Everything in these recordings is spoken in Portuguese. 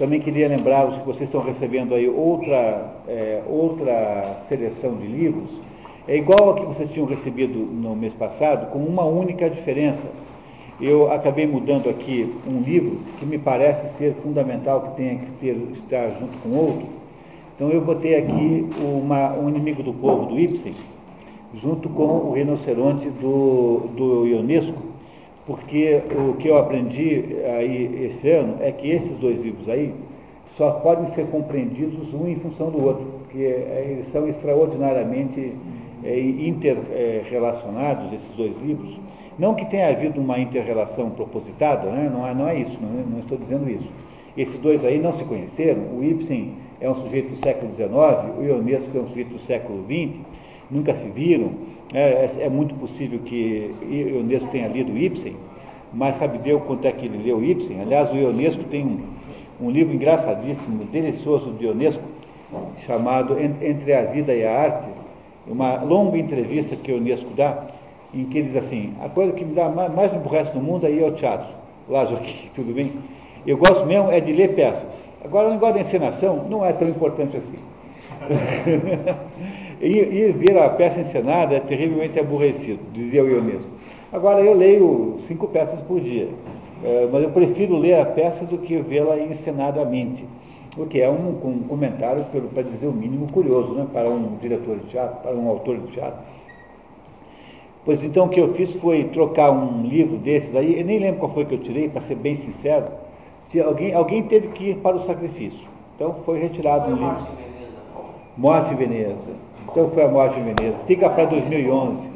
Também queria lembrá-los que vocês estão recebendo aí outra, é, outra seleção de livros, é igual ao que vocês tinham recebido no mês passado, com uma única diferença. Eu acabei mudando aqui um livro que me parece ser fundamental que tenha que ter, estar junto com outro. Então eu botei aqui uma, um inimigo do povo do Ibsen, junto com o rinoceronte do, do Ionesco, porque o que eu aprendi aí esse ano é que esses dois livros aí só podem ser compreendidos um em função do outro, porque eles são extraordinariamente é, interrelacionados, esses dois livros. Não que tenha havido uma interrelação propositada, né? não, é, não é isso, não, é, não estou dizendo isso. Esses dois aí não se conheceram, o Ibsen é um sujeito do século XIX, o Ionesco é um sujeito do século XX, nunca se viram, é, é, é muito possível que Ionesco tenha lido Ibsen, mas sabe Deus quanto é que ele leu Ibsen? Aliás, o Ionesco tem um, um livro engraçadíssimo, delicioso de Ionesco, chamado Entre a Vida e a Arte, uma longa entrevista que o Ionesco dá, em que ele diz assim, a coisa que me dá mais, mais no mundo aí é o teatro. Lá, Joaquim, tudo bem? Eu gosto mesmo é de ler peças. Agora, o negócio da encenação não é tão importante assim. e, e ver a peça encenada é terrivelmente aborrecido, dizia eu mesmo. Agora, eu leio cinco peças por dia, é, mas eu prefiro ler a peça do que vê-la encenadamente, o que é um, um comentário, para dizer o mínimo, curioso, né, para um diretor de teatro, para um autor de teatro. Pois então o que eu fiz foi trocar um livro desses aí, eu nem lembro qual foi que eu tirei, para ser bem sincero, alguém, alguém teve que ir para o sacrifício. Então foi retirado um livro. Morte em Veneza. Então foi a Morte em Veneza. Fica para 2011.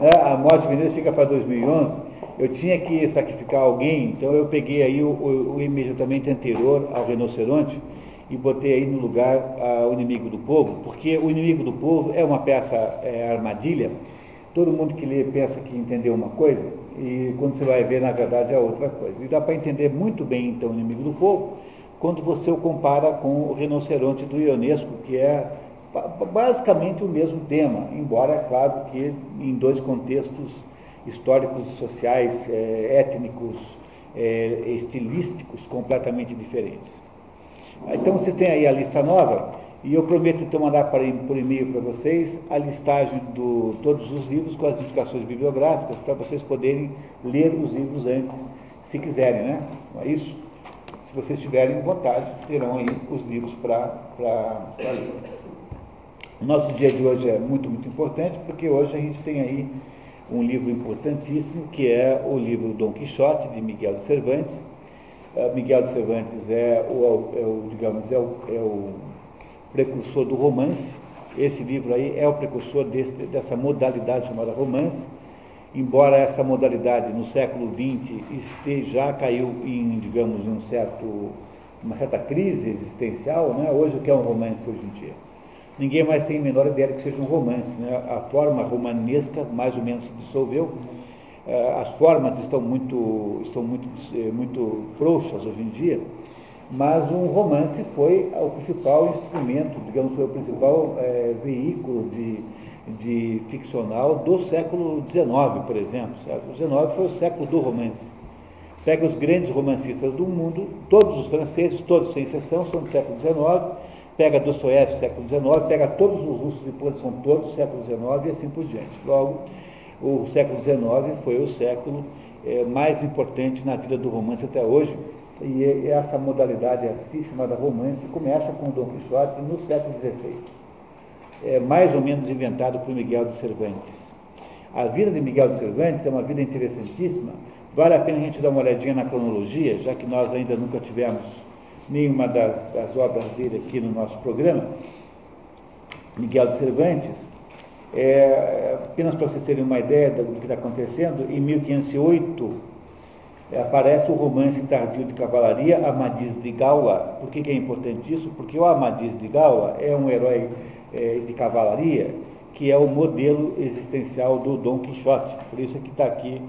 É, a Morte em Veneza fica para 2011. Eu tinha que sacrificar alguém, então eu peguei aí o, o, o imediatamente anterior ao rinoceronte e botei aí no lugar a, o inimigo do povo, porque o inimigo do povo é uma peça é, armadilha. Todo mundo que lê pensa que entendeu uma coisa e quando você vai ver, na verdade, é outra coisa. E dá para entender muito bem, então, o inimigo do povo quando você o compara com o rinoceronte do Ionesco, que é basicamente o mesmo tema, embora, é claro, que em dois contextos históricos, sociais, é, étnicos, é, estilísticos completamente diferentes. Então vocês têm aí a lista nova, e eu prometo então mandar para, por e-mail para vocês a listagem de todos os livros com as indicações bibliográficas para vocês poderem ler os livros antes, se quiserem, né? Não é isso? se vocês tiverem vontade, terão aí os livros para ler. O nosso dia de hoje é muito, muito importante, porque hoje a gente tem aí um livro importantíssimo, que é o livro Dom Quixote, de Miguel de Cervantes. Uh, Miguel de Cervantes é o, é o digamos, é o, é o, precursor do romance. Esse livro aí é o precursor desse, dessa modalidade chamada romance embora essa modalidade no século XX esteja, já caiu em, digamos, um certo, uma certa crise existencial, né? hoje o que é um romance hoje em dia? Ninguém mais tem a menor ideia de que seja um romance. Né? A forma romanesca mais ou menos se dissolveu. Eh, as formas estão muito, estão muito, eh, muito frouxas hoje em dia, mas um romance foi o principal instrumento, digamos, foi o principal é, veículo de, de ficcional do século XIX, por exemplo. O século XIX foi o século do romance. Pega os grandes romancistas do mundo, todos os franceses, todos sem exceção, são do século XIX, pega Dostoiévski, século XIX, pega todos os russos depois, são todos do século XIX e assim por diante. Logo, o século XIX foi o século é, mais importante na vida do romance até hoje, e essa modalidade artística chamada romance começa com Dom Quixote no século XVI é, mais ou menos inventado por Miguel de Cervantes. A vida de Miguel de Cervantes é uma vida interessantíssima. Vale a pena a gente dar uma olhadinha na cronologia, já que nós ainda nunca tivemos nenhuma das, das obras dele aqui no nosso programa. Miguel de Cervantes, é, apenas para vocês terem uma ideia do que está acontecendo, em 1508 é, aparece o romance tardio de cavalaria Amadis de Gaula. Por que, que é importante isso? Porque o Amadis de Gaula é um herói é, de cavalaria, que é o modelo existencial do Dom Quixote, por isso é que está aqui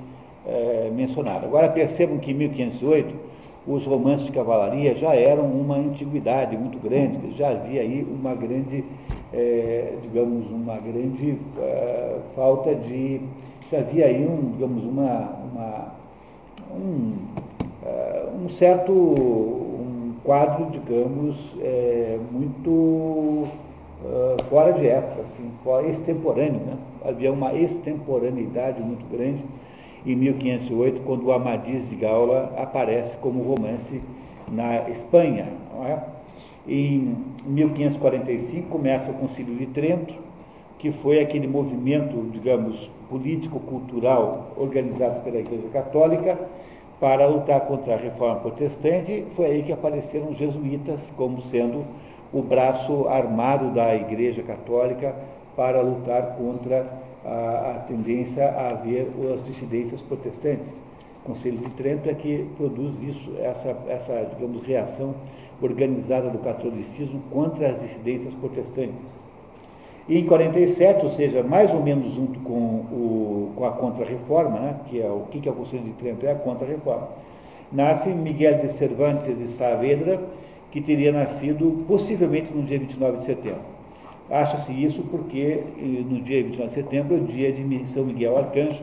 é, mencionado. Agora percebam que em 1508 os romances de cavalaria já eram uma antiguidade muito grande, já havia aí uma grande, é, digamos, uma grande é, falta de, já havia aí um, digamos, uma, uma um, é, um certo, um, quadro, digamos, muito uh, fora de época, assim, fora extemporâneo. Né? Havia uma extemporaneidade muito grande em 1508, quando o Amadis de Gaula aparece como romance na Espanha. É? Em 1545 começa o Concílio de Trento, que foi aquele movimento, digamos, político-cultural organizado pela Igreja Católica para lutar contra a reforma protestante. Foi aí que apareceram os jesuítas como sendo o braço armado da Igreja Católica para lutar contra a, a tendência a haver as dissidências protestantes. O Conselho de Trento é que produz isso, essa, essa digamos, reação organizada do catolicismo contra as dissidências protestantes. E em 47, ou seja, mais ou menos junto com, o, com a Contra-Reforma, né, que é o que é o Conselho de Trento? É a Contra-Reforma. Nasce Miguel de Cervantes de Saavedra, que teria nascido possivelmente no dia 29 de setembro. Acha-se isso porque no dia 29 de setembro é o dia de São Miguel Arcanjo.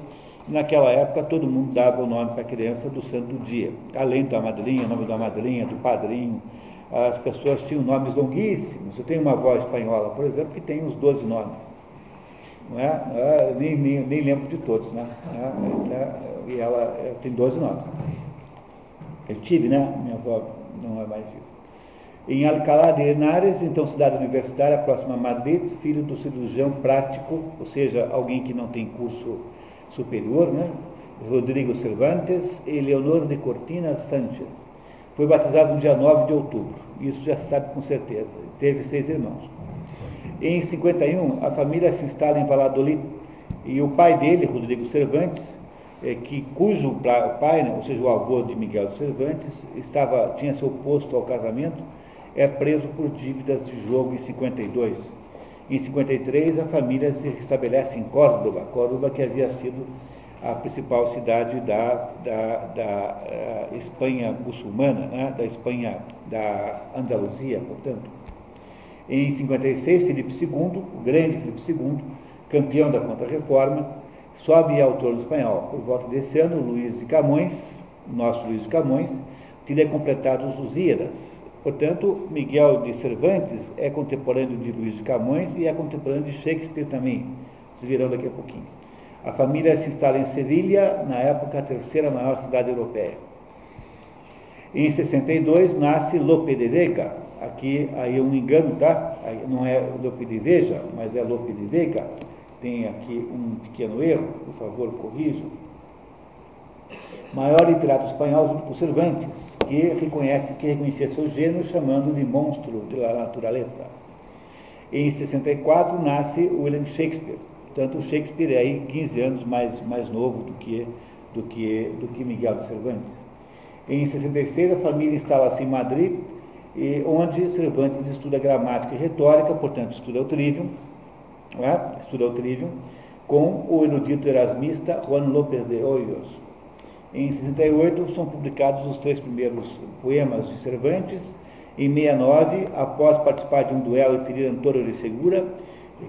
Naquela época, todo mundo dava o nome para a criança do santo dia. Além da madrinha, o nome da madrinha, do padrinho. As pessoas tinham nomes longuíssimos. Eu tenho uma avó espanhola, por exemplo, que tem uns 12 nomes. Não é? é nem, nem, nem, lembro de todos, né? É, e ela, ela tem 12 nomes. Eu tive, né? Minha avó não é mais. Em Alcalá de Henares, então cidade universitária, próxima a Madrid, filho do cirurgião prático, ou seja, alguém que não tem curso superior, né? Rodrigo Cervantes e Leonor de Cortina Sánchez. Foi batizado no dia 9 de outubro, isso já se sabe com certeza. Teve seis irmãos. Em 51, a família se instala em Valladolid e o pai dele, Rodrigo Cervantes, é, que, cujo pai, né, ou seja, o avô de Miguel Cervantes, estava, tinha se oposto ao casamento, é preso por dívidas de jogo em 52. Em 53, a família se estabelece em Córdoba, Córdoba que havia sido a principal cidade da, da, da uh, Espanha muçulmana, né? da Espanha, da Andaluzia, portanto. Em 56, Felipe II, o grande Felipe II, campeão da Contra-Reforma, sobe ao trono espanhol. Por volta desse ano, Luís de Camões, nosso Luís de Camões, teria completado os Lusíadas, Portanto, Miguel de Cervantes é contemporâneo de Luís de Camões e é contemporâneo de Shakespeare também, se virão daqui a pouquinho. A família se instala em Sevilha, na época a terceira maior cidade europeia. Em 62 nasce Lope de Vega, aqui aí um engano, tá? Não é Lope de Veja, mas é Lope de Vega. Tem aqui um pequeno erro, por favor, corrijam maior literato espanhol junto com Cervantes, que reconhece que reconhecia seu gênero chamando de monstro de la natureza. Em 64 nasce William Shakespeare. Portanto, Shakespeare é aí 15 anos mais, mais novo do que, do, que, do que Miguel de Cervantes. Em 66, a família instala-se em Madrid, onde Cervantes estuda gramática e retórica, portanto, estuda o trivium, é? estuda o trivium, com o erudito erasmista Juan López de Hoyos. Em 68 são publicados os três primeiros poemas de Cervantes. Em 69, após participar de um duelo e ferir Antônio de Segura,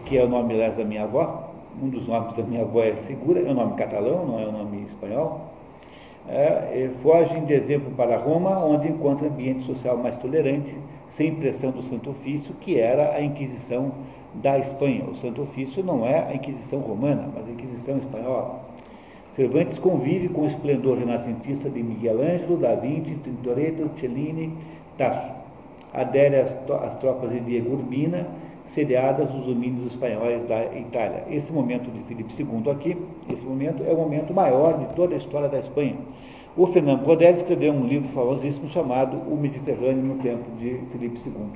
que é o nome, aliás, da minha avó, um dos nomes da minha avó é Segura, é um nome catalão, não é um nome espanhol, é, foge em dezembro para Roma, onde encontra ambiente social mais tolerante, sem pressão do Santo Ofício, que era a Inquisição da Espanha. O Santo Ofício não é a Inquisição romana, mas a Inquisição espanhola. Cervantes convive com o esplendor renascentista de Miguel Ângelo, Da Vinci, Tintoretto, Cellini, Tasso. Adere às, às tropas de Diego Urbina, sediadas dos domínios espanhóis da Itália. Esse momento de Filipe II aqui, esse momento é o momento maior de toda a história da Espanha. O Fernando Godet escreveu um livro famosíssimo chamado O Mediterrâneo no Tempo de Filipe II,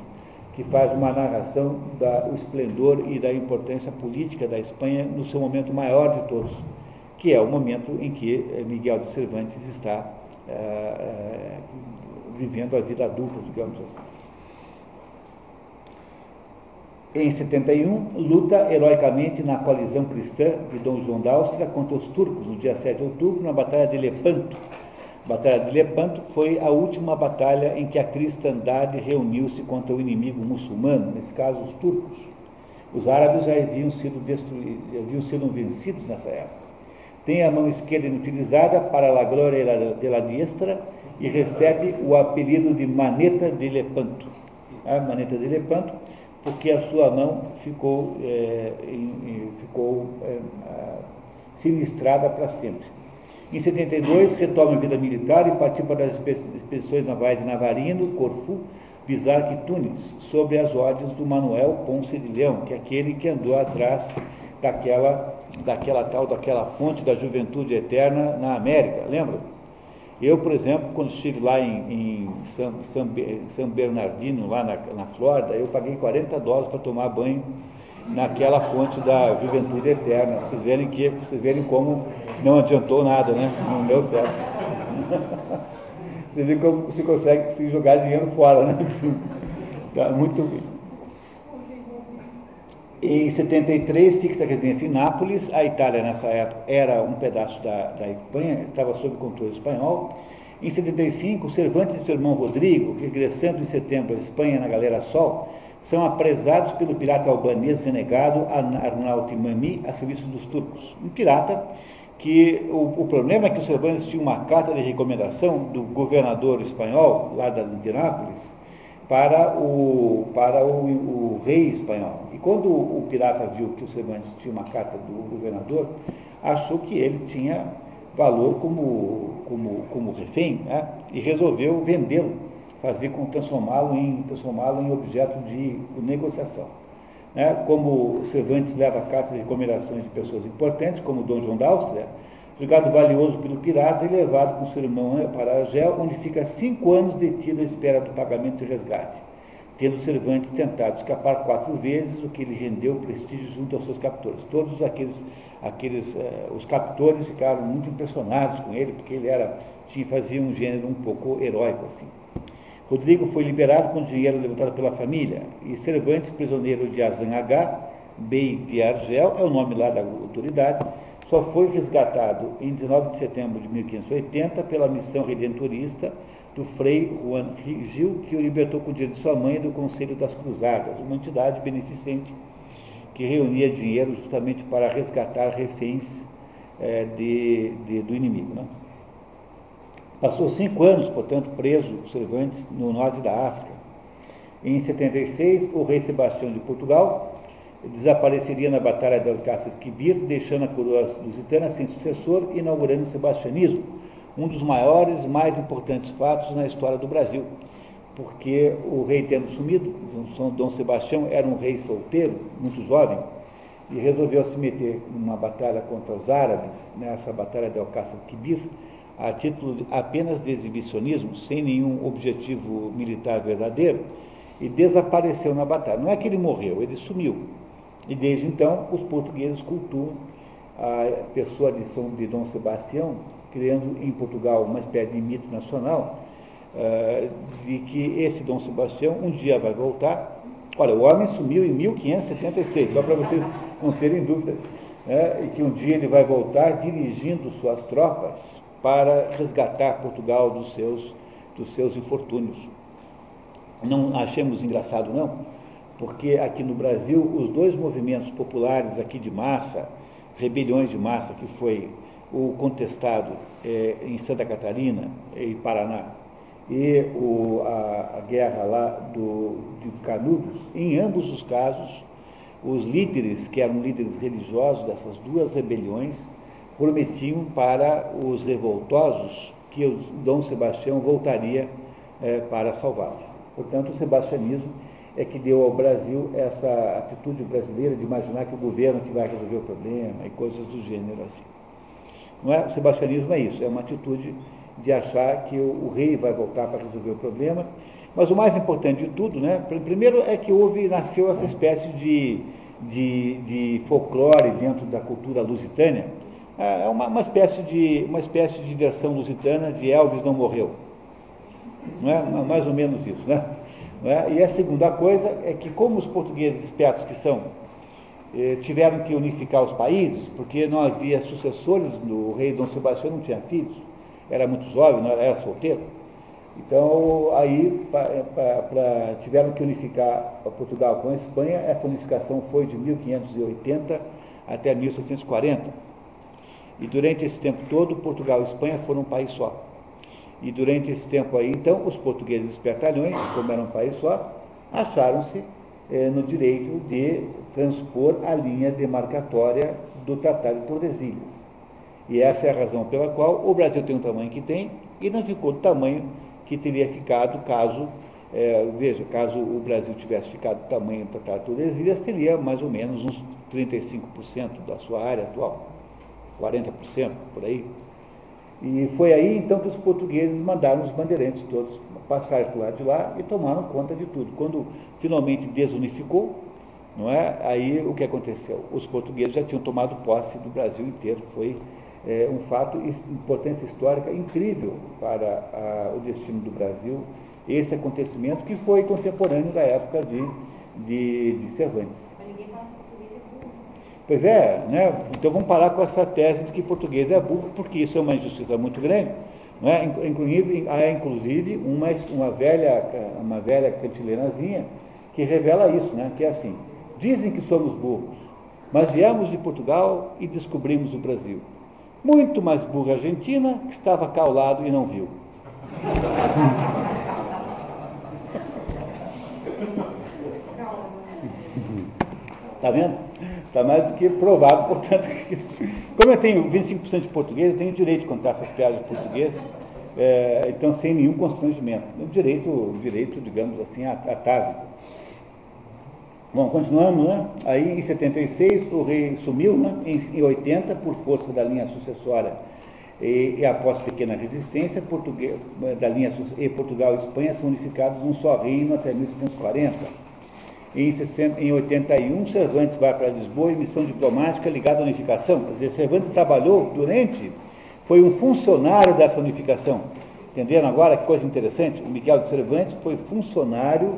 que faz uma narração do esplendor e da importância política da Espanha no seu momento maior de todos que é o momento em que eh, Miguel de Cervantes está é, vivendo a vida adulta, digamos assim. Em 71, luta heroicamente na coalizão cristã de Dom João da Áustria contra os turcos, no dia 7 de outubro, na Batalha de Lepanto. A Batalha de Lepanto foi a última batalha em que a cristandade reuniu-se contra o inimigo muçulmano, nesse caso os turcos. Os árabes já haviam sido, haviam sido vencidos nessa época tem a mão esquerda inutilizada para a glória de la diestra e recebe o apelido de Maneta de Lepanto. A Maneta de Lepanto, porque a sua mão ficou, é, ficou é, sinistrada para sempre. Em 72, retoma a vida militar e participa das expedições navais de Navarino, Corfu, Bizarque e Tunis, sobre as ordens do Manuel Ponce de Leão, que é aquele que andou atrás daquela, daquela tal, daquela fonte da juventude eterna na América, lembra? Eu, por exemplo, quando estive lá em, em Bernardino, lá na, na Flórida, eu paguei 40 dólares para tomar banho naquela fonte da juventude eterna. Vocês verem que vocês verem como não adiantou nada, né? Não deu certo. Você vê como você consegue se jogar dinheiro fora, né? Tá muito bem. Em 73, fixa residência em Nápoles. A Itália, nessa época, era um pedaço da, da Espanha, estava sob controle espanhol. Em 75, Cervantes e seu irmão Rodrigo, regressando em setembro à Espanha na Galera Sol, são apresados pelo pirata albanês renegado Arnaut Mami a serviço dos turcos. Um pirata que o, o, problema é que o Cervantes tinha uma carta de recomendação do governador espanhol, lá de Nápoles, para o, para o, o, rei espanhol. E quando o pirata viu que o Cervantes tinha uma carta do governador, achou que ele tinha valor como, como, como refém né? e resolveu vendê-lo, fazer com transformá-lo em, transformá em objeto de negociação. Né? Como Cervantes leva cartas de recomendações de pessoas importantes, como Dom João da Áustria, julgado valioso pelo pirata e levado com seu irmão para Argel, onde fica cinco anos detido à espera do pagamento de resgate, tendo Cervantes tentado escapar quatro vezes, o que lhe rendeu prestígio junto aos seus captores. Todos aqueles, aqueles eh, os captores ficaram muito impressionados com ele, porque ele era, tinha, fazia um gênero um pouco heróico assim. Rodrigo foi liberado com dinheiro levantado pela família, e Cervantes, prisioneiro de Azanagá, Bey de Argel, é o nome lá da autoridade, só foi resgatado em 19 de setembro de 1580 pela missão redentorista do Frei Juan Gil, que o libertou com o dinheiro de sua mãe do Conselho das Cruzadas, uma entidade beneficente que reunia dinheiro justamente para resgatar reféns é, de, de, do inimigo. Né? Passou cinco anos, portanto, preso, Cervantes, no norte da África. Em 76, o rei Sebastião de Portugal desapareceria na Batalha de Alcácer Quibir, deixando a coroa lusitana sem sucessor e inaugurando o sebastianismo, um dos maiores, mais importantes fatos na história do Brasil, porque o rei tendo sumido, Dom Sebastião era um rei solteiro, muito jovem, e resolveu se meter numa batalha contra os árabes, nessa batalha de Alcácer Quibir, a título apenas de exibicionismo, sem nenhum objetivo militar verdadeiro, e desapareceu na batalha. Não é que ele morreu, ele sumiu. E desde então, os portugueses cultuam a pessoa de Dom Sebastião, criando em Portugal uma espécie de mito nacional, uh, de que esse Dom Sebastião um dia vai voltar. Olha, o homem sumiu em 1576, só para vocês não terem dúvida, né, e que um dia ele vai voltar dirigindo suas tropas para resgatar Portugal dos seus, dos seus infortúnios. Não achemos engraçado, não, porque aqui no Brasil os dois movimentos populares aqui de massa, rebeliões de massa, que foi o contestado é, em Santa Catarina e Paraná, e o, a, a, guerra lá do, de Canudos, em ambos os casos, os líderes, que eram líderes religiosos dessas duas rebeliões, prometiam para os revoltosos que o Dom Sebastião voltaria é, para salvá-los. Portanto, o sebastianismo é que deu ao Brasil essa atitude brasileira de imaginar que o governo que vai resolver o problema e coisas do gênero assim. Não é? O sebastianismo é isso, é uma atitude de achar que o, rei vai voltar para resolver o problema. Mas o mais importante de tudo, né, primeiro é que houve, nasceu essa espécie de, de, de folclore dentro da cultura lusitânia, é, é uma, uma, espécie de, uma espécie de versão lusitana de Elvis não morreu. Não é? Mais ou menos isso. Né? É? E a segunda coisa é que, como os portugueses espertos que são, eh, tiveram que unificar os países, porque não havia sucessores do rei Dom Sebastião, não tinha filhos, era muito jovem, não era, solteiro. Então, aí pra, pra, pra, tiveram que unificar Portugal com a Espanha, essa unificação foi de 1580 até 1640 e durante esse tempo todo, Portugal e Espanha foram um país só. E durante esse tempo aí, então, os portugueses espertalhões, como era um país só, acharam-se eh, no direito de transpor a linha demarcatória do Tratado de Tordesilhas. E essa é a razão pela qual o Brasil tem o tamanho que tem e não ficou do tamanho que teria ficado caso, é, veja, caso o Brasil tivesse ficado do tamanho do Tratado de Tordesilhas, teria mais ou menos uns 35% da sua área atual, 40% por aí. E foi aí então que os portugueses mandaram os bandeirantes todos passar para lado de lá e tomaram conta de tudo. Quando finalmente desunificou, não é? Aí o que aconteceu? Os portugueses já tinham tomado posse do Brasil inteiro. Foi é, um fato de importância histórica incrível para a, o destino do Brasil, esse acontecimento que foi contemporâneo da época de, de, de Cervantes. Pois é, né? então vamos parar com essa tese de que português é burro, porque isso é uma injustiça muito grande. Não é? Inclusive, há inclusive uma, uma, velha, uma velha cantilenazinha que revela isso, né? que é assim, dizem que somos burros, mas viemos de Portugal e descobrimos o Brasil. Muito mais burra a Argentina, que estava cá ao lado e não viu. Está vendo? Está mais do que provado, portanto, como eu tenho 25% de português, eu tenho direito de contar essas piadas de português, é, então sem nenhum constrangimento. O direito, direito, digamos assim, atávico. Bom, continuamos, né? Aí em 76 o rei sumiu, né? Em, 80, por força da linha sucessória e, e após pequena resistência, Português, da linha e Portugal e Espanha são unificados num só reino até 1740. Em, 60, em 81, Cervantes vai para Lisboa em missão diplomática ligada à unificação. Quer dizer, Cervantes trabalhou durante, foi um funcionário dessa unificação. Entenderam agora que coisa interessante? O Miguel de Cervantes foi funcionário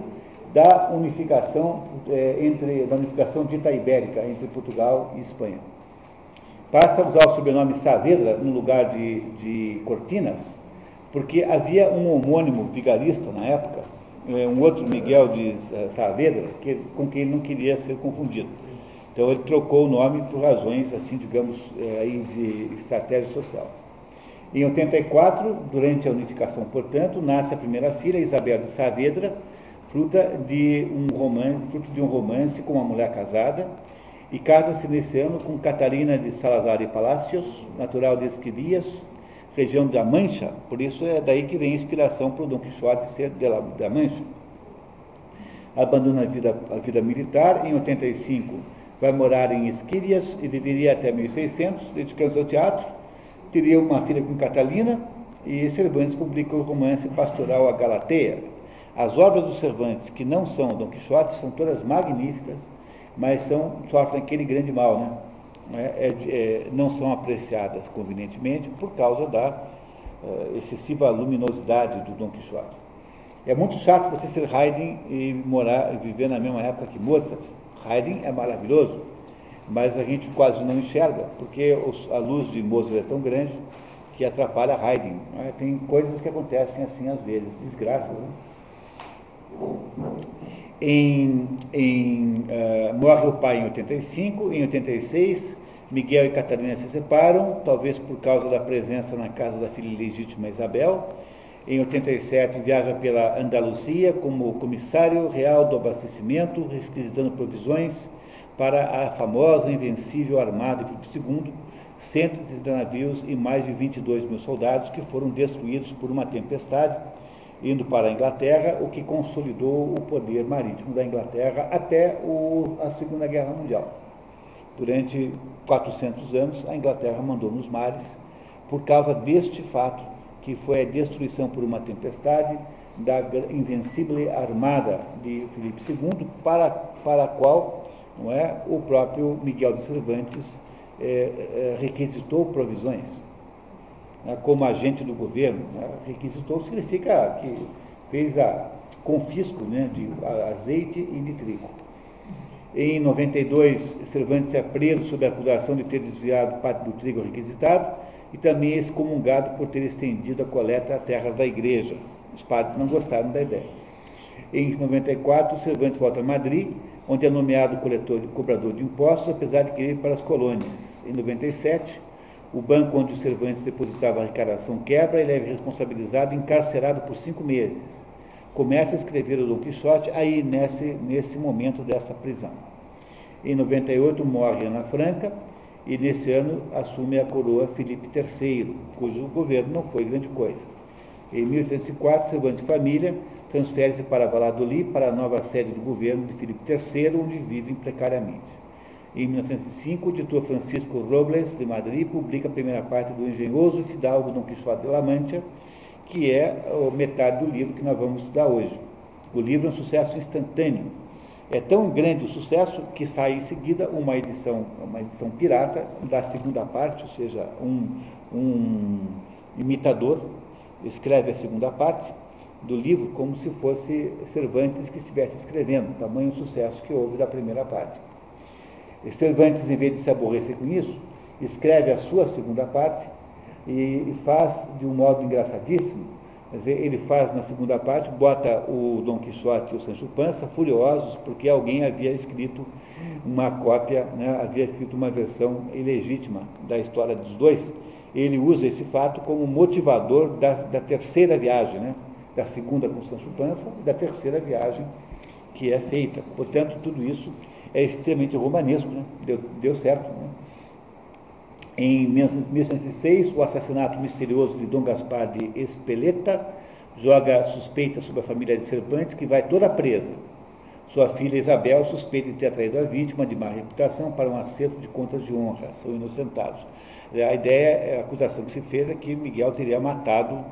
da unificação, é, entre, da unificação dita ibérica entre Portugal e Espanha. Passa a usar o sobrenome Saavedra no lugar de, de Cortinas, porque havia um homônimo vigarista na época, um outro Miguel de é, Saavedra, que, com quem ele não queria ser confundido. Então ele trocou o nome por razões, assim, digamos, é, aí de estratégia social. Em 84, durante a unificação, portanto, nasce a primeira filha, Isabel de Saavedra, fruta de um romance, fruto de um romance com uma mulher casada, e casa-se nesse ano com Catarina de Salazar e Palácios, natural de Esquivias, região da Mancha, por isso é daí que vem a inspiração para o Dom Quixote ser de la, da Mancha. Abandona a vida, a vida militar, em 85 vai morar em Esquírias e viveria até 1600, dedicando-se ao teatro, teria uma filha com Catalina, e Cervantes publicou o romance pastoral A Galateia, as obras do Cervantes, que não são Dom Quixote, são todas magníficas, mas são, sofrem aquele grande mal, né? É, é, é não são apreciadas convenientemente por causa da uh, excessiva luminosidade do Dom Quixote. É muito chato você ser Haydn e morar e viver na mesma época que Mozart. Haydn é maravilhoso, mas a gente quase não enxerga, porque os, a luz de Mozart é tão grande que atrapalha Haydn. Né? Tem coisas que acontecem assim às vezes, desgraças. Né? Em, em, uh, morre o pai em 85, em 86, Miguel e Catarina se separam, talvez por causa da presença na casa da filha legítima Isabel. Em 87, viaja pela Andaluzia como comissário real do abastecimento, requisitando provisões para a famosa invencível armada Filipe II, 130 navios e mais de 22 mil soldados que foram destruídos por uma tempestade indo para a Inglaterra, o que consolidou o poder marítimo da Inglaterra até o, a Segunda Guerra Mundial. Durante 400 anos, a Inglaterra mandou nos mares por causa deste fato, que foi a destruição por uma tempestade da invencível armada de Filipe II, para, para a qual não é, o próprio Miguel de Cervantes é, é, requisitou provisões né, como agente do governo, né, requisitou significa que fez a confisco né, de azeite e de trigo. Em 92, Cervantes é preso sob a acusação de ter desviado parte do trigo requisitado e também é excomungado por ter estendido a coleta a terras da igreja. Os padres não gostaram da ideia. Em 94, Cervantes volta a Madrid, onde é nomeado coletor, cobrador de impostos, apesar de querer ir para as colônias. Em 97, o banco onde o Cervantes depositava a arrecadação quebra, ele é responsabilizado e encarcerado por cinco meses. Começa a escrever o Dom Quixote aí nesse, nesse momento dessa prisão. Em 98 morre Ana Franca e nesse ano assume a coroa Felipe III, cujo governo não foi grande coisa. Em 1804, Cervantes Família transfere-se para Valladolid, para a nova sede do governo de Felipe III, onde vivem precariamente. Em 1905, o editor Francisco Robles, de Madrid, publica a primeira parte do engenhoso fidalgo Dom Quixote de La Mancha, que é metade do livro que nós vamos estudar hoje. O livro é um sucesso instantâneo. É tão grande o sucesso que sai em seguida uma edição, uma edição pirata da segunda parte, ou seja, um, um imitador escreve a segunda parte do livro como se fosse Cervantes que estivesse escrevendo, tamanho sucesso que houve da primeira parte. Cervantes, em vez de se aborrecer com isso, escreve a sua segunda parte e faz de um modo engraçadíssimo. Quer dizer, ele faz na segunda parte, bota o Dom Quixote e o Sancho Panza furiosos porque alguém havia escrito uma cópia, né, havia escrito uma versão ilegítima da história dos dois. Ele usa esse fato como motivador da, da terceira viagem, né, da segunda com Sancho Panza e da terceira viagem que é feita. Portanto, tudo isso é extremamente romanesco, né? deu, deu certo. Né? Em 1906, o assassinato misterioso de Dom Gaspar de Espeleta joga suspeita sobre a família de Cervantes, que vai toda presa. Sua filha Isabel suspeita de ter atraído a vítima de má reputação para um acerto de contas de honra. São inocentados. A ideia, a acusação que se fez é que Miguel teria matado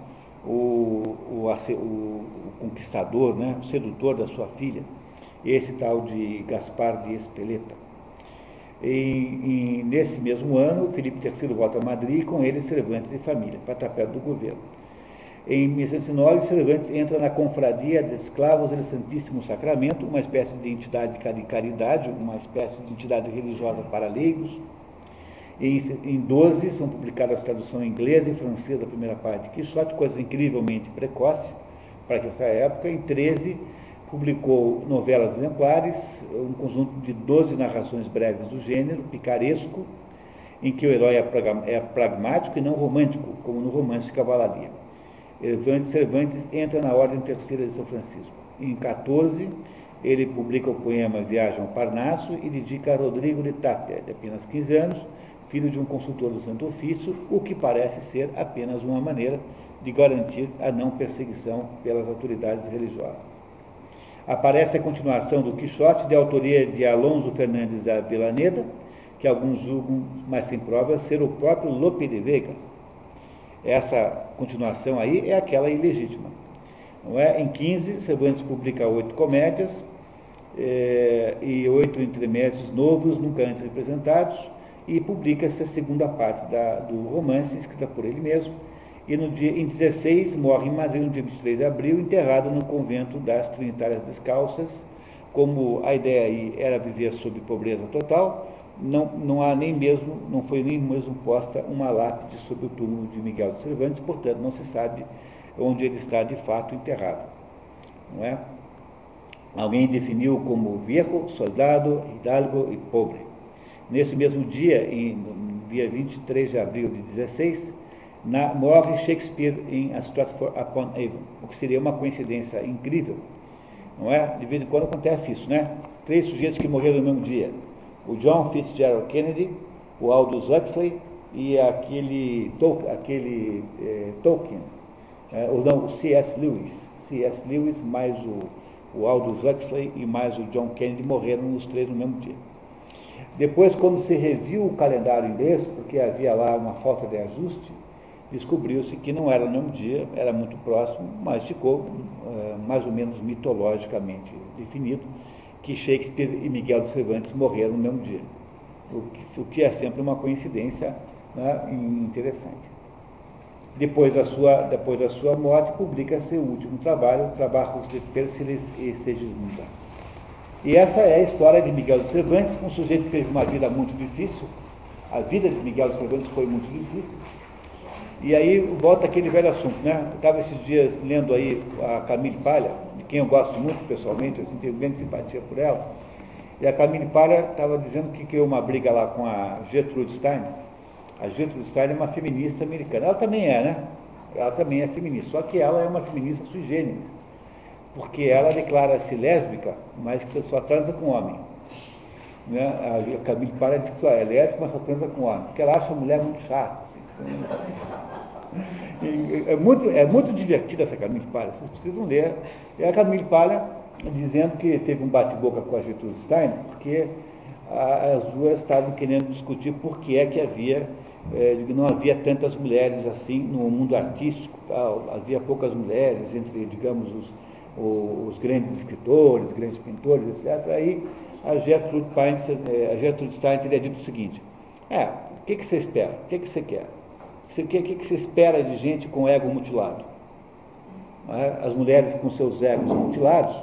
o, o, o, o conquistador, né, o sedutor da sua filha esse tal de Gaspar de Espeleta. E, e, nesse mesmo ano, Felipe III volta a Madrid e com ele Cervantes e família, para tapete do governo. Em 1609, Cervantes entra na confraria de escravos do Santíssimo Sacramento, uma espécie de entidade de caridade, uma espécie de entidade religiosa para leigos. Em, em 12 são publicadas tradução inglesa e francesa da primeira parte de Quixote, coisa incrivelmente precoce para essa época. Em 13 publicou novelas exemplares, um conjunto de 12 narrações breves do gênero, picaresco, em que o herói é, é pragmático e não romântico, como no romance de Cavalaria. Cervantes, Cervantes entra na Ordem Terceira de São Francisco. Em 14, ele publica o poema Viagem ao Parnaso e dedica a Rodrigo de Tapia, de apenas 15 anos, filho de um consultor do Santo Ofício, o que parece ser apenas uma maneira de garantir a não perseguição pelas autoridades religiosas aparece a continuação do Quixote, de autoria de Alonso Fernandes da Villaneda, que alguns julgam, mas sem provas, ser o próprio Lope de Vega. Essa continuação aí é aquela ilegítima. Não é? Em 15, Cervantes publica oito comédias é, e oito entremédios novos, nunca antes representados, e publica-se a segunda parte da, do romance, escrita por ele mesmo, e no dia, em 16 morre em Madrid, no dia 23 de abril, enterrado no convento das Trinitárias Descalças. Como a ideia aí era viver sob pobreza total, não, não há nem mesmo, não foi nem mesmo posta uma lápide sobre o túmulo de Miguel de Cervantes, portanto não se sabe onde ele está de fato enterrado. Não é? Alguém definiu como viejo, soldado, hidalgo e pobre. Nesse mesmo dia, em, dia 23 de abril de 16, na, morre Shakespeare em A Stratford upon Avon, o que seria uma coincidência incrível, não é? De vez em quando acontece isso, né? Três sujeitos que morreram no mesmo dia. O John Fitzgerald Kennedy, o Aldous Huxley e aquele, aquele é, Tolkien, é, ou não, C.S. Lewis. C.S. Lewis mais o, o Aldous Huxley e mais o John Kennedy morreram os três no mesmo dia. Depois, quando se reviu o calendário inglês, porque havia lá uma falta de ajuste, descobriu-se que não era no mesmo dia, era muito próximo, mas ficou é, mais ou menos mitologicamente definido que Shakespeare e Miguel de Cervantes morreram no mesmo dia, o que, o que é sempre uma coincidência né, interessante. Depois da sua, depois da sua morte, publica seu último trabalho, Trabalhos de Pérsiles e Segismunda. E essa é a história de Miguel de Cervantes, um sujeito que teve uma vida muito difícil. A vida de Miguel de Cervantes foi muito difícil e aí volta aquele velho assunto, né? Eu estava esses dias lendo aí a Camille Palha, de quem eu gosto muito pessoalmente, assim, tenho grande simpatia por ela. E a Camille Palha estava dizendo que criou uma briga lá com a Gertrude Stein, A Gertrude Stein é uma feminista americana. Ela também é, né? Ela também é feminista, só que ela é uma feminista sui generis, porque ela declara-se lésbica, mas que só transa com homem. Né? A Camille Parra diz que só é lésbica, mas só transa com homem, porque ela acha a mulher muito chata. Assim. É, muito, é muito divertida essa Camille Parra, vocês precisam ler. É a Camille Parra dizendo que teve um bate-boca com a Gertrude Stein, porque as duas estavam querendo discutir por que é que havia, é, não havia tantas mulheres assim no mundo artístico, tal. havia poucas mulheres entre, digamos, os, os, grandes escritores, grandes pintores, etc. Aí a Gertrude, Stein, é, a Gertrude Stein teria dito o seguinte, é, o que, que você espera? O que, que você quer? O que, que, que você espera de gente com ego mutilado? É? As mulheres com seus egos mutilados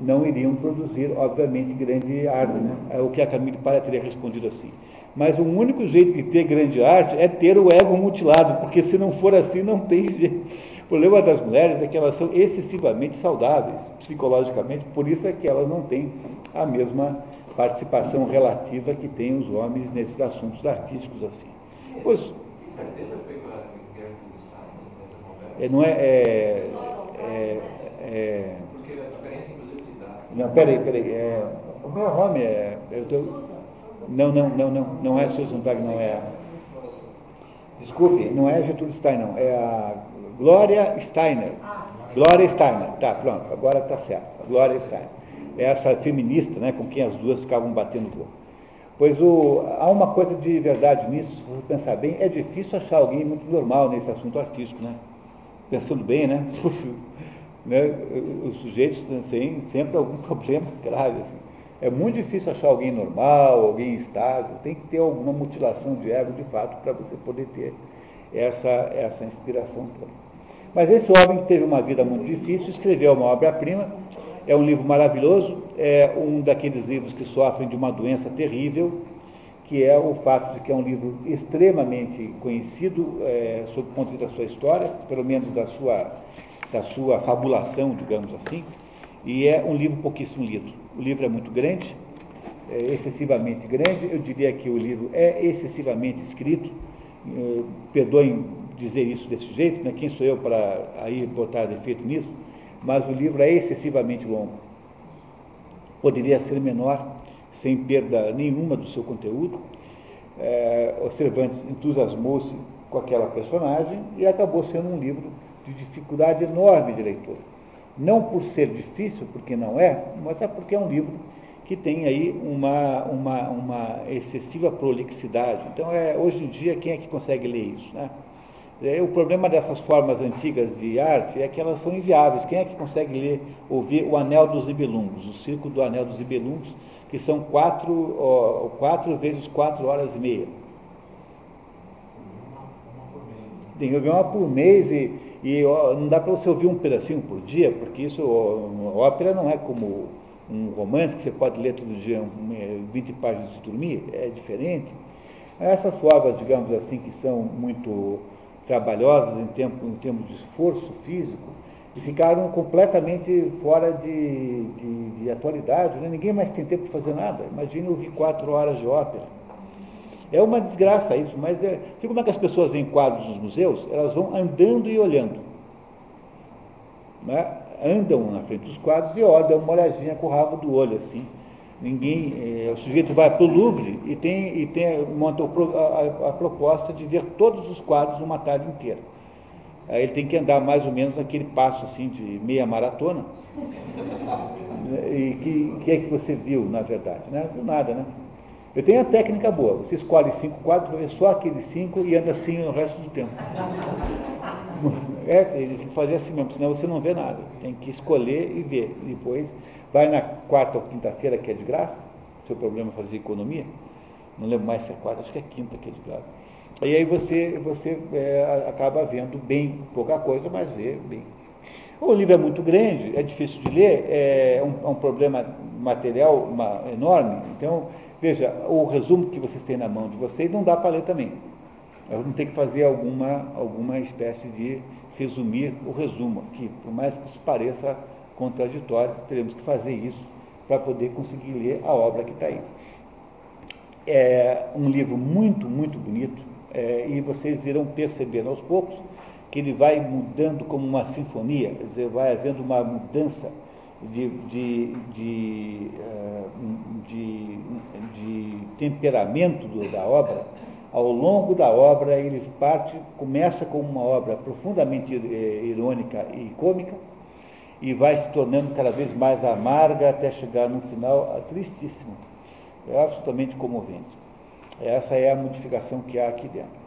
não iriam produzir, obviamente, grande arte. Né? É o que a Camille Parra teria respondido assim. Mas o único jeito de ter grande arte é ter o ego mutilado, porque se não for assim, não tem jeito. O problema das mulheres é que elas são excessivamente saudáveis, psicologicamente, por isso é que elas não têm a mesma participação relativa que têm os homens nesses assuntos artísticos assim. Pois, é, não é, é, é, é não, peraí, peraí. É, o meu nome é. Eu tô, não, não, não, não. Não é Susan Berg, não é. Desculpe, não é Getúlio Stein, não. É a Glória Steiner. Glória Steiner. Tá, pronto, agora está certo. Glória Steiner. É essa feminista, né, com quem as duas ficavam batendo boca. Pois o, há uma coisa de verdade nisso, se você pensar bem, é difícil achar alguém muito normal nesse assunto artístico, né? Pensando bem, né? né, os sujeitos têm sempre algum problema grave. Assim. É muito difícil achar alguém normal, alguém estável, tem que ter alguma mutilação de ego de fato para você poder ter essa, essa inspiração toda. Mas esse homem que teve uma vida muito difícil, escreveu uma obra-prima, é um livro maravilhoso, é um daqueles livros que sofrem de uma doença terrível, que é o fato de que é um livro extremamente conhecido é, sob o ponto de vista da sua história, pelo menos da sua da sua fabulação, digamos assim, e é um livro pouquíssimo lido. O livro é muito grande, é excessivamente grande, eu diria que o livro é excessivamente escrito, eh, perdoem dizer isso desse jeito, né? quem sou eu para aí botar defeito nisso, mas o livro é excessivamente longo. Poderia ser menor, sem perda nenhuma do seu conteúdo. É, o Cervantes entusiasmou-se com aquela personagem e acabou sendo um livro de dificuldade enorme de leitura. Não por ser difícil, porque não é, mas é porque é um livro que tem aí uma, uma, uma excessiva prolixidade. Então, é, hoje em dia, quem é que consegue ler isso? Né? É, o problema dessas formas antigas de arte é que elas são inviáveis. Quem é que consegue ler, ouvir o Anel dos Ibelungos, o Círculo do Anel dos Ibelungos, que são quatro, ó, quatro vezes quatro horas e meia? Tem que ouvir uma por mês e e ó, não dá para você ouvir um pedacinho por dia, porque isso, ó, ópera não é como um romance que você pode ler todo dia 20 páginas de dormir, é diferente. Essas formas, digamos assim, que são muito trabalhosas em, tempo, em termos de esforço físico, e ficaram completamente fora de, de, de atualidade. Né? Ninguém mais tem tempo de fazer nada. Imagine ouvir quatro horas de ópera. É uma desgraça isso, mas é, como é que as pessoas veem quadros nos museus? Elas vão andando e olhando. Né? Andam na frente dos quadros e olham, dão uma olhadinha com o rabo do olho, assim. Ninguém, é, o sujeito vai para o Louvre e tem, e tem monta a, a, a, proposta de ver todos os quadros numa tarde inteira. Aí ele tem que andar mais ou menos aquele passo assim de meia maratona. E que, que é que você viu, na verdade? Né? Do nada, né? Eu tenho a técnica boa. Você escolhe cinco quadros, ver só aqueles cinco e anda assim o resto do tempo. É, ele tem que fazer assim mesmo, senão você não vê nada. Tem que escolher e ver. Depois, vai na quarta ou quinta-feira, que é de graça. Seu problema é fazer economia. Não lembro mais se é quarta, acho que é quinta que é de graça. E aí você, você é, acaba vendo bem, pouca coisa, mas vê bem. O livro é muito grande, é difícil de ler, é um, é um problema material uma, enorme. Então, Veja, o resumo que vocês têm na mão de vocês não dá para ler também. Vamos ter que fazer alguma, alguma espécie de resumir o resumo aqui, por mais que isso pareça contraditório, teremos que fazer isso para poder conseguir ler a obra que está aí. É um livro muito, muito bonito, é, e vocês irão perceber aos poucos que ele vai mudando como uma sinfonia, quer dizer, vai havendo uma mudança de, de, de, eh, de, de temperamento da obra. Ao longo da obra, ele parte, começa com uma obra profundamente eh, irônica e cômica, e vai se tornando cada vez mais amarga até chegar no final tristíssimo. É absolutamente comovente. Essa é a modificação que há aqui dentro.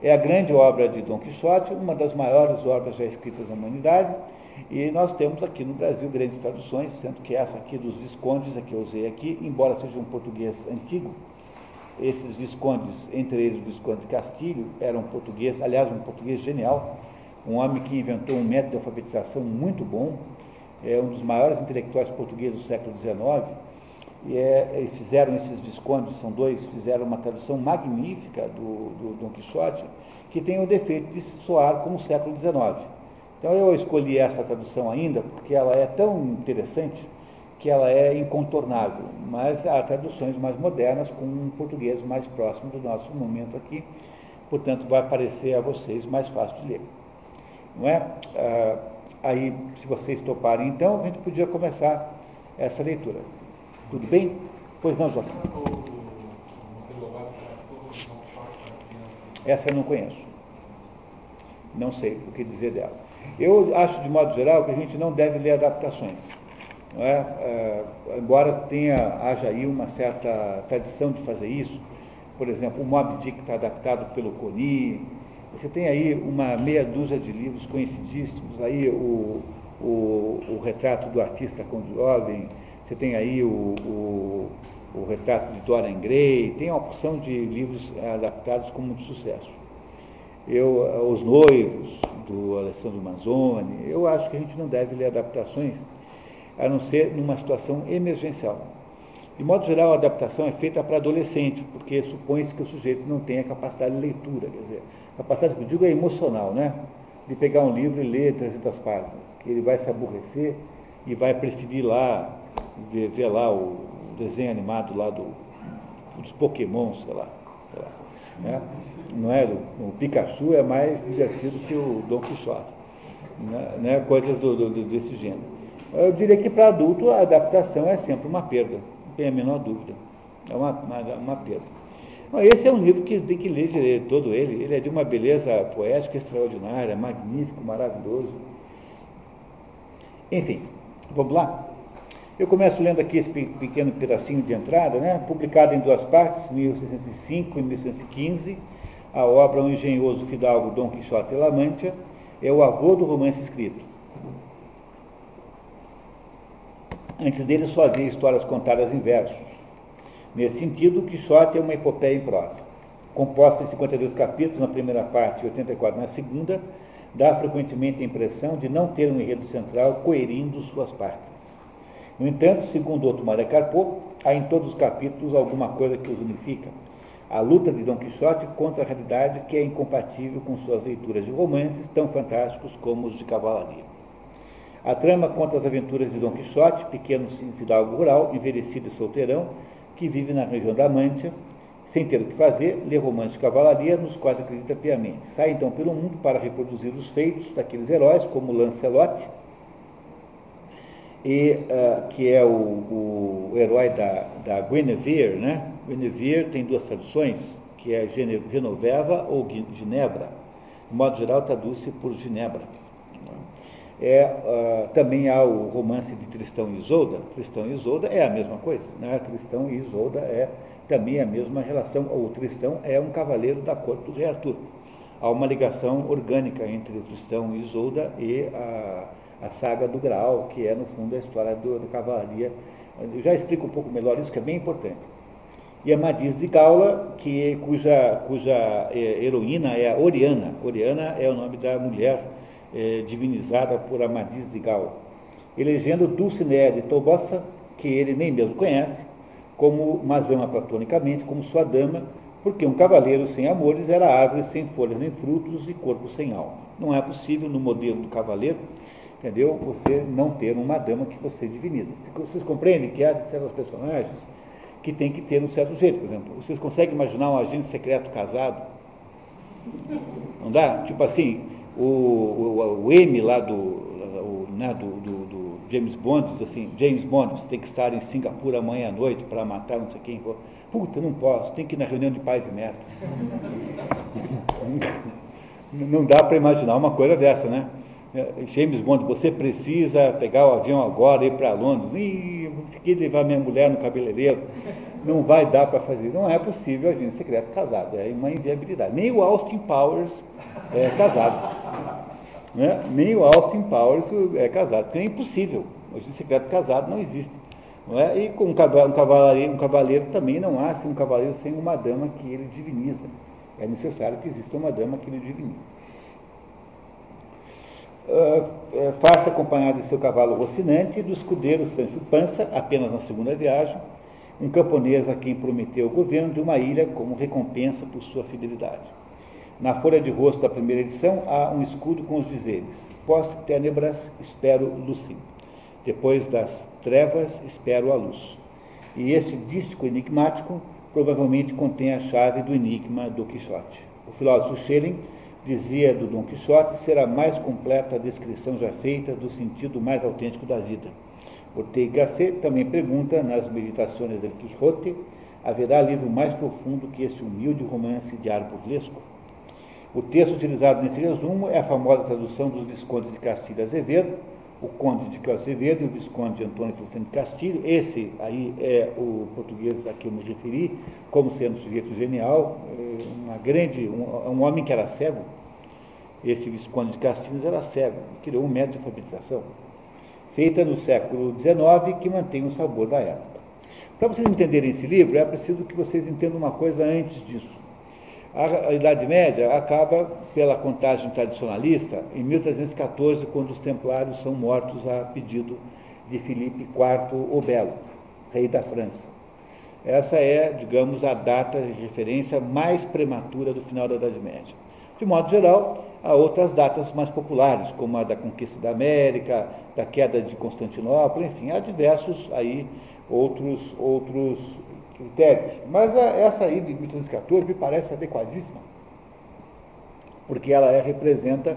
É a grande obra de Dom Quixote, uma das maiores obras já escritas na humanidade, e nós temos aqui no Brasil grandes traduções, sendo que essa aqui dos Viscondes, a que eu usei aqui, embora seja um português antigo, esses Viscondes, entre eles o Visconde de Castilho, eram português, aliás, um português genial, um homem que inventou um método de alfabetização muito bom, é um dos maiores intelectuais portugueses do século XIX, e, é, e fizeram esses Viscondes, são dois, fizeram uma tradução magnífica do, do Quixote, que tem o defeito de soar como o século XIX. Então eu escolhi essa tradução ainda porque ela é tão interessante que ela é incontornável, mas há traduções mais modernas com um português mais próximo do nosso momento aqui, portanto vai parecer a vocês mais fácil de ler. Não é? Ah, aí, se vocês toparem então, a gente podia começar essa leitura. Tudo bem? Pois não, Joaquim. Essa eu não conheço. Não sei o que dizer dela. Eu acho, de modo geral, que a gente não deve ler adaptações. Não é? é embora tenha, haja aí uma certa tradição de fazer isso, por exemplo, o Mob Dick está adaptado pelo Coni, você tem aí uma meia dúzia de livros conhecidíssimos, aí o, o, o retrato do artista com jovem, você tem aí o, o, o retrato de Dorian Gray, tem uma opção de livros adaptados com muito sucesso. Eu, Os Noivos, do Alessandro Manzoni, eu acho que a gente não deve ler adaptações, a não ser numa situação emergencial. De modo geral, a adaptação é feita para adolescente, porque supõe-se que o sujeito não tenha capacidade de leitura, quer dizer, capacidade, que eu digo, é emocional, né? De pegar um livro e ler 300 páginas, que ele vai se aborrecer e vai preferir lá, ver, lá o desenho animado lá do, dos pokémons, sei lá. Sei lá né? Não é? O Pikachu é mais divertido que o Dom Quixote. Né? né? Coisas do, do, desse gênero. Eu diria que para adulto a adaptação é sempre uma perda, não tem a menor dúvida. É uma, uma, uma perda. esse é um livro que tem que ler todo ele. Ele é de uma beleza poética extraordinária, magnífico, maravilhoso. Enfim, vamos lá? Eu começo lendo aqui esse pequeno pedacinho de entrada, né? publicado em duas partes, 1605 e 1615, a obra O Engenhoso Fidalgo Dom Quixote La Mancha, é o avô do romance escrito. Antes dele só havia histórias contadas em versos. Nesse sentido, Quixote é uma epopeia em prosa. Composta em 52 capítulos na primeira parte e 84 na segunda, dá frequentemente a impressão de não ter um enredo central coerindo suas partes. No entanto, segundo outro Carpo, há em todos os capítulos alguma coisa que os unifica. A luta de Dom Quixote contra a realidade que é incompatível com suas leituras de romances tão fantásticos como os de cavalaria. A trama conta as aventuras de Dom Quixote, pequeno fidalgo rural, envelhecido e solteirão, que vive na região da Mancha, sem ter o que fazer, lê romances de cavalaria nos quais acredita piamente. Sai então pelo mundo para reproduzir os feitos daqueles heróis, como Lancelot, e, uh, que é o, o, herói da, da Guinevere, né? Guinevere tem duas traduções, que é Genoveva ou Ginebra. De modo geral, traduz-se por Ginebra. É, uh, também há o romance de Tristão e Isolda. Tristão e Isolda é a mesma coisa. Né? Tristão e Isolda é também a mesma relação. O Tristão é um cavaleiro da corte do rei Arthur. Há uma ligação orgânica entre Tristão e Isolda e a a saga do Graal, que é, no fundo, a história do, do cavalaria. Eu já explico um pouco melhor isso, que é bem importante. E a Amadis de Gaula, que, cuja, cuja é, heroína é a Oriana. Oriana é o nome da mulher é, divinizada por Amadis de Gaula. Elegendo Dulcinea de Tobossa, que ele nem mesmo conhece, como, mas ama platonicamente, como sua dama, porque um cavaleiro sem amores era árvore sem folhas nem frutos e corpo sem alma. Não é possível, no modelo do cavaleiro, entendeu? Você não ter uma dama que você diviniza. Vocês compreendem que há certos personagens que tem que ter um certo jeito, por exemplo. Vocês conseguem imaginar um agente secreto casado? Não dá? Tipo assim, o, o, o M lá do, o, né, do, do, do, James Bond diz assim, James Bond, você tem que estar em Singapura amanhã à noite para matar não sei quem. Puta, não posso, tem que ir na reunião de pais e mestres. não dá para imaginar uma coisa dessa, né? James Bond, você precisa pegar o avião agora e ir para Londres. Ih, fiquei levar minha mulher no cabeleireiro. Não vai dar para fazer. Não é possível agente secreto casado. É uma inviabilidade. Nem o Austin Powers é casado. Né? Nem o Austin Powers é casado. Porque é impossível. O agente secreto casado não existe. Não é? E com um cavaleiro, um cavaleiro também não há assim, um cavaleiro sem uma dama que ele diviniza. É necessário que exista uma dama que ele diviniza. Uh, faça acompanhado de seu cavalo rocinante e do escudeiro Sancho Pança, apenas na segunda viagem, um camponês a quem prometeu o governo de uma ilha como recompensa por sua fidelidade. Na folha de rosto da primeira edição há um escudo com os dizeres: Pós-tênebras espero lucim. Depois das trevas espero a luz. E este dístico enigmático provavelmente contém a chave do enigma do Quixote. O filósofo Schelling dizia do Dom Quixote ser a mais completa descrição já feita do sentido mais autêntico da vida. Ortega Gasset também pergunta nas Meditações del Quixote, haverá livro mais profundo que este humilde romance de ar burlesco? O texto utilizado nesse resumo é a famosa tradução dos Viscondes de Castilho Azevedo, o Conde de Azevedo e o Visconde Antônio Feliciano de Castilho. Esse aí é o português a que eu me referi, como sendo um sujeito genial, é, uma grande, um, um homem que era cego. Esse Visconde de Castilhos era cego, criou um método de alfabetização, feita no século XIX, que mantém o sabor da época. Para vocês entenderem esse livro, é preciso que vocês entendam uma coisa antes disso. A Idade Média acaba, pela contagem tradicionalista, em 1314, quando os templários são mortos a pedido de Filipe IV o Belo, rei da França. Essa é, digamos, a data de referência mais prematura do final da Idade Média. De modo geral, há outras datas mais populares, como a da conquista da América, da queda de Constantinopla, enfim, há diversos aí outros, outros critérios. Mas a, essa aí de 1814 me parece adequadíssima, porque ela é, representa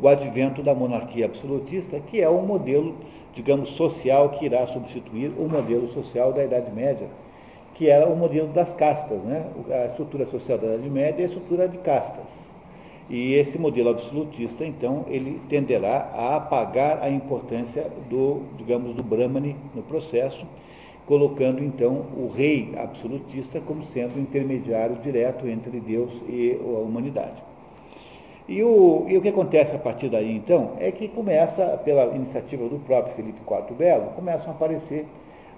o advento da monarquia absolutista, que é o modelo, digamos, social que irá substituir o modelo social da Idade Média, que era o modelo das castas. Né? A estrutura social da Idade Média é a estrutura de castas. E esse modelo absolutista, então, ele tenderá a apagar a importância do, digamos, do Brahmani no processo, colocando então o rei absolutista como sendo o intermediário direto entre Deus e a humanidade. E o, e o que acontece a partir daí, então, é que começa, pela iniciativa do próprio Felipe IV Belo, começam a aparecer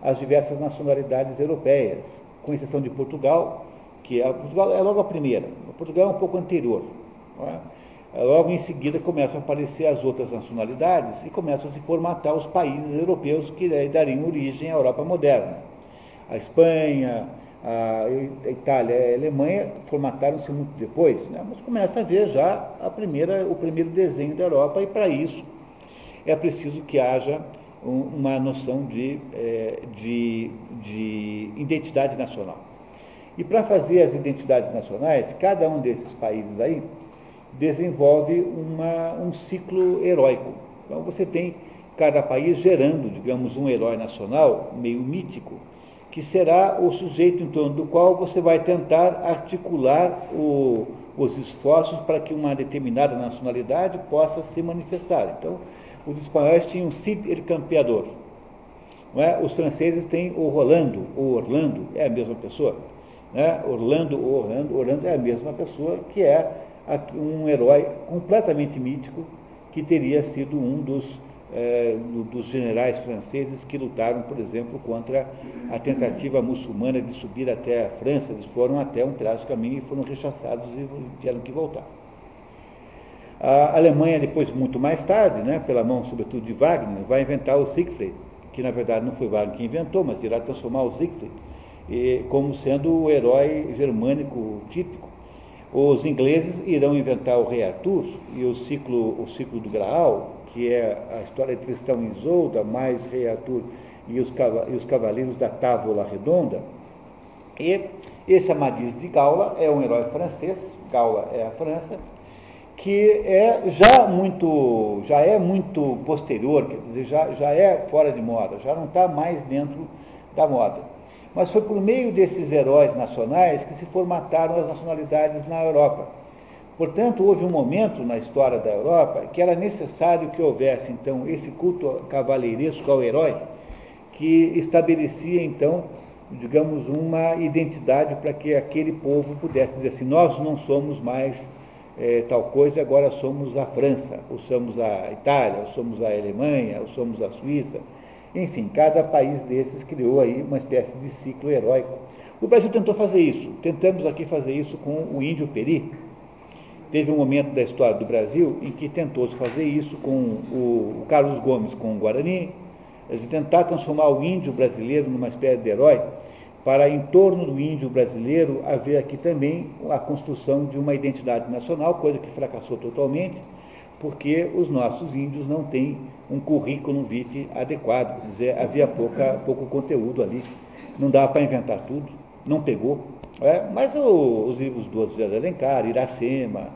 as diversas nacionalidades europeias, com exceção de Portugal, que é, Portugal é logo a primeira. Portugal é um pouco anterior. É? Logo em seguida começam a aparecer as outras nacionalidades e começam a se formatar os países europeus que dariam origem à Europa moderna. A Espanha, a Itália e a Alemanha formataram-se muito depois, né? mas começa a ver já a primeira, o primeiro desenho da Europa e para isso é preciso que haja uma noção de, é, de, de identidade nacional. E para fazer as identidades nacionais, cada um desses países aí desenvolve uma, um ciclo heróico. Então você tem cada país gerando, digamos, um herói nacional meio mítico, que será o sujeito em torno do qual você vai tentar articular o, os esforços para que uma determinada nacionalidade possa se manifestar. Então, os espanhóis tinham Cid el Campeador. É? Os franceses têm o Rolando, ou Orlando, é a mesma pessoa. Né? Orlando ou Orlando, Orlando é a mesma pessoa que é um herói completamente mítico que teria sido um dos, eh, dos generais franceses que lutaram, por exemplo, contra a tentativa muçulmana de subir até a França. Eles foram até um pedaço de caminho e foram rechaçados e tiveram que voltar. A Alemanha, depois, muito mais tarde, né, pela mão, sobretudo, de Wagner, vai inventar o Siegfried, que na verdade não foi Wagner que inventou, mas irá transformar o Siegfried como sendo o herói germânico típico os ingleses irão inventar o rei Arthur e o ciclo, o ciclo do Graal, que é a história de Tristão e Isolda, mais rei Arthur e os, e os cavaleiros da Távola Redonda. E Esse Amadis de Gaula é um herói francês, Gaula é a França, que é já muito, já é muito posterior, quer dizer, já, já é fora de moda, já não está mais dentro da moda. Mas foi por meio desses heróis nacionais que se formataram as nacionalidades na Europa. Portanto, houve um momento na história da Europa que era necessário que houvesse, então, esse culto cavaleiresco ao herói, que estabelecia, então, digamos, uma identidade para que aquele povo pudesse dizer assim, nós não somos mais é, tal coisa, agora somos a França, ou somos a Itália, ou somos a Alemanha, ou somos a Suíça. Enfim, cada país desses criou aí uma espécie de ciclo heróico. O Brasil tentou fazer isso. Tentamos aqui fazer isso com o índio Peri. Teve um momento da história do Brasil em que tentou fazer isso com o, Carlos Gomes com o Guarani, de tentar transformar o índio brasileiro numa espécie de herói, para em torno do índio brasileiro haver aqui também a construção de uma identidade nacional, coisa que fracassou totalmente, porque os nossos índios não têm um currículo vitae adequado, quer dizer, havia pouca, pouco conteúdo ali, não dava para inventar tudo, não pegou. É, mas o, os livros do José de Alencar, Iracema,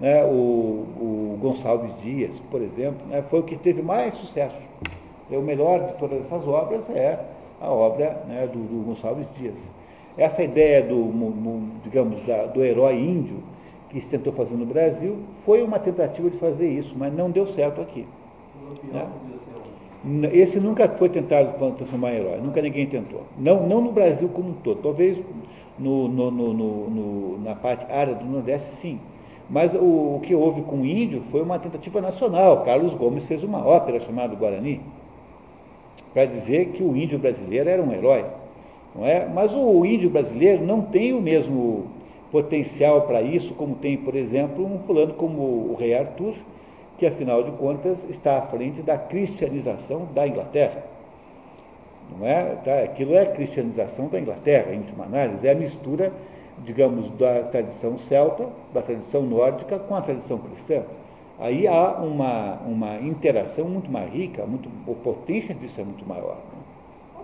né, o, o, Gonçalves Dias, por exemplo, né, foi o que teve mais sucesso. E o melhor de todas essas obras é a obra né, do, do, Gonçalves Dias. Essa ideia do, digamos, da, do herói índio que se tentou fazer no Brasil foi uma tentativa de fazer isso, mas não deu certo aqui. Né? Esse nunca foi tentado transformar em herói, nunca ninguém tentou. Não, não no Brasil como um todo, talvez no, no, no, na parte área do Nordeste, sim. Mas o, o, que houve com o índio foi uma tentativa nacional. Carlos Gomes fez uma ópera chamada Guarani, para dizer que o índio brasileiro era um herói. Não é? Mas o índio brasileiro não tem o mesmo potencial para isso, como tem, por exemplo, um fulano como o rei Arthur, que afinal de contas está à frente da cristianização da Inglaterra. Não é? Tá? Aquilo é a cristianização da Inglaterra, em última análise, é a mistura, digamos, da tradição celta, da tradição nórdica com a tradição cristã. Aí há uma, uma interação muito mais rica, muito, a potência disso é muito maior. Né?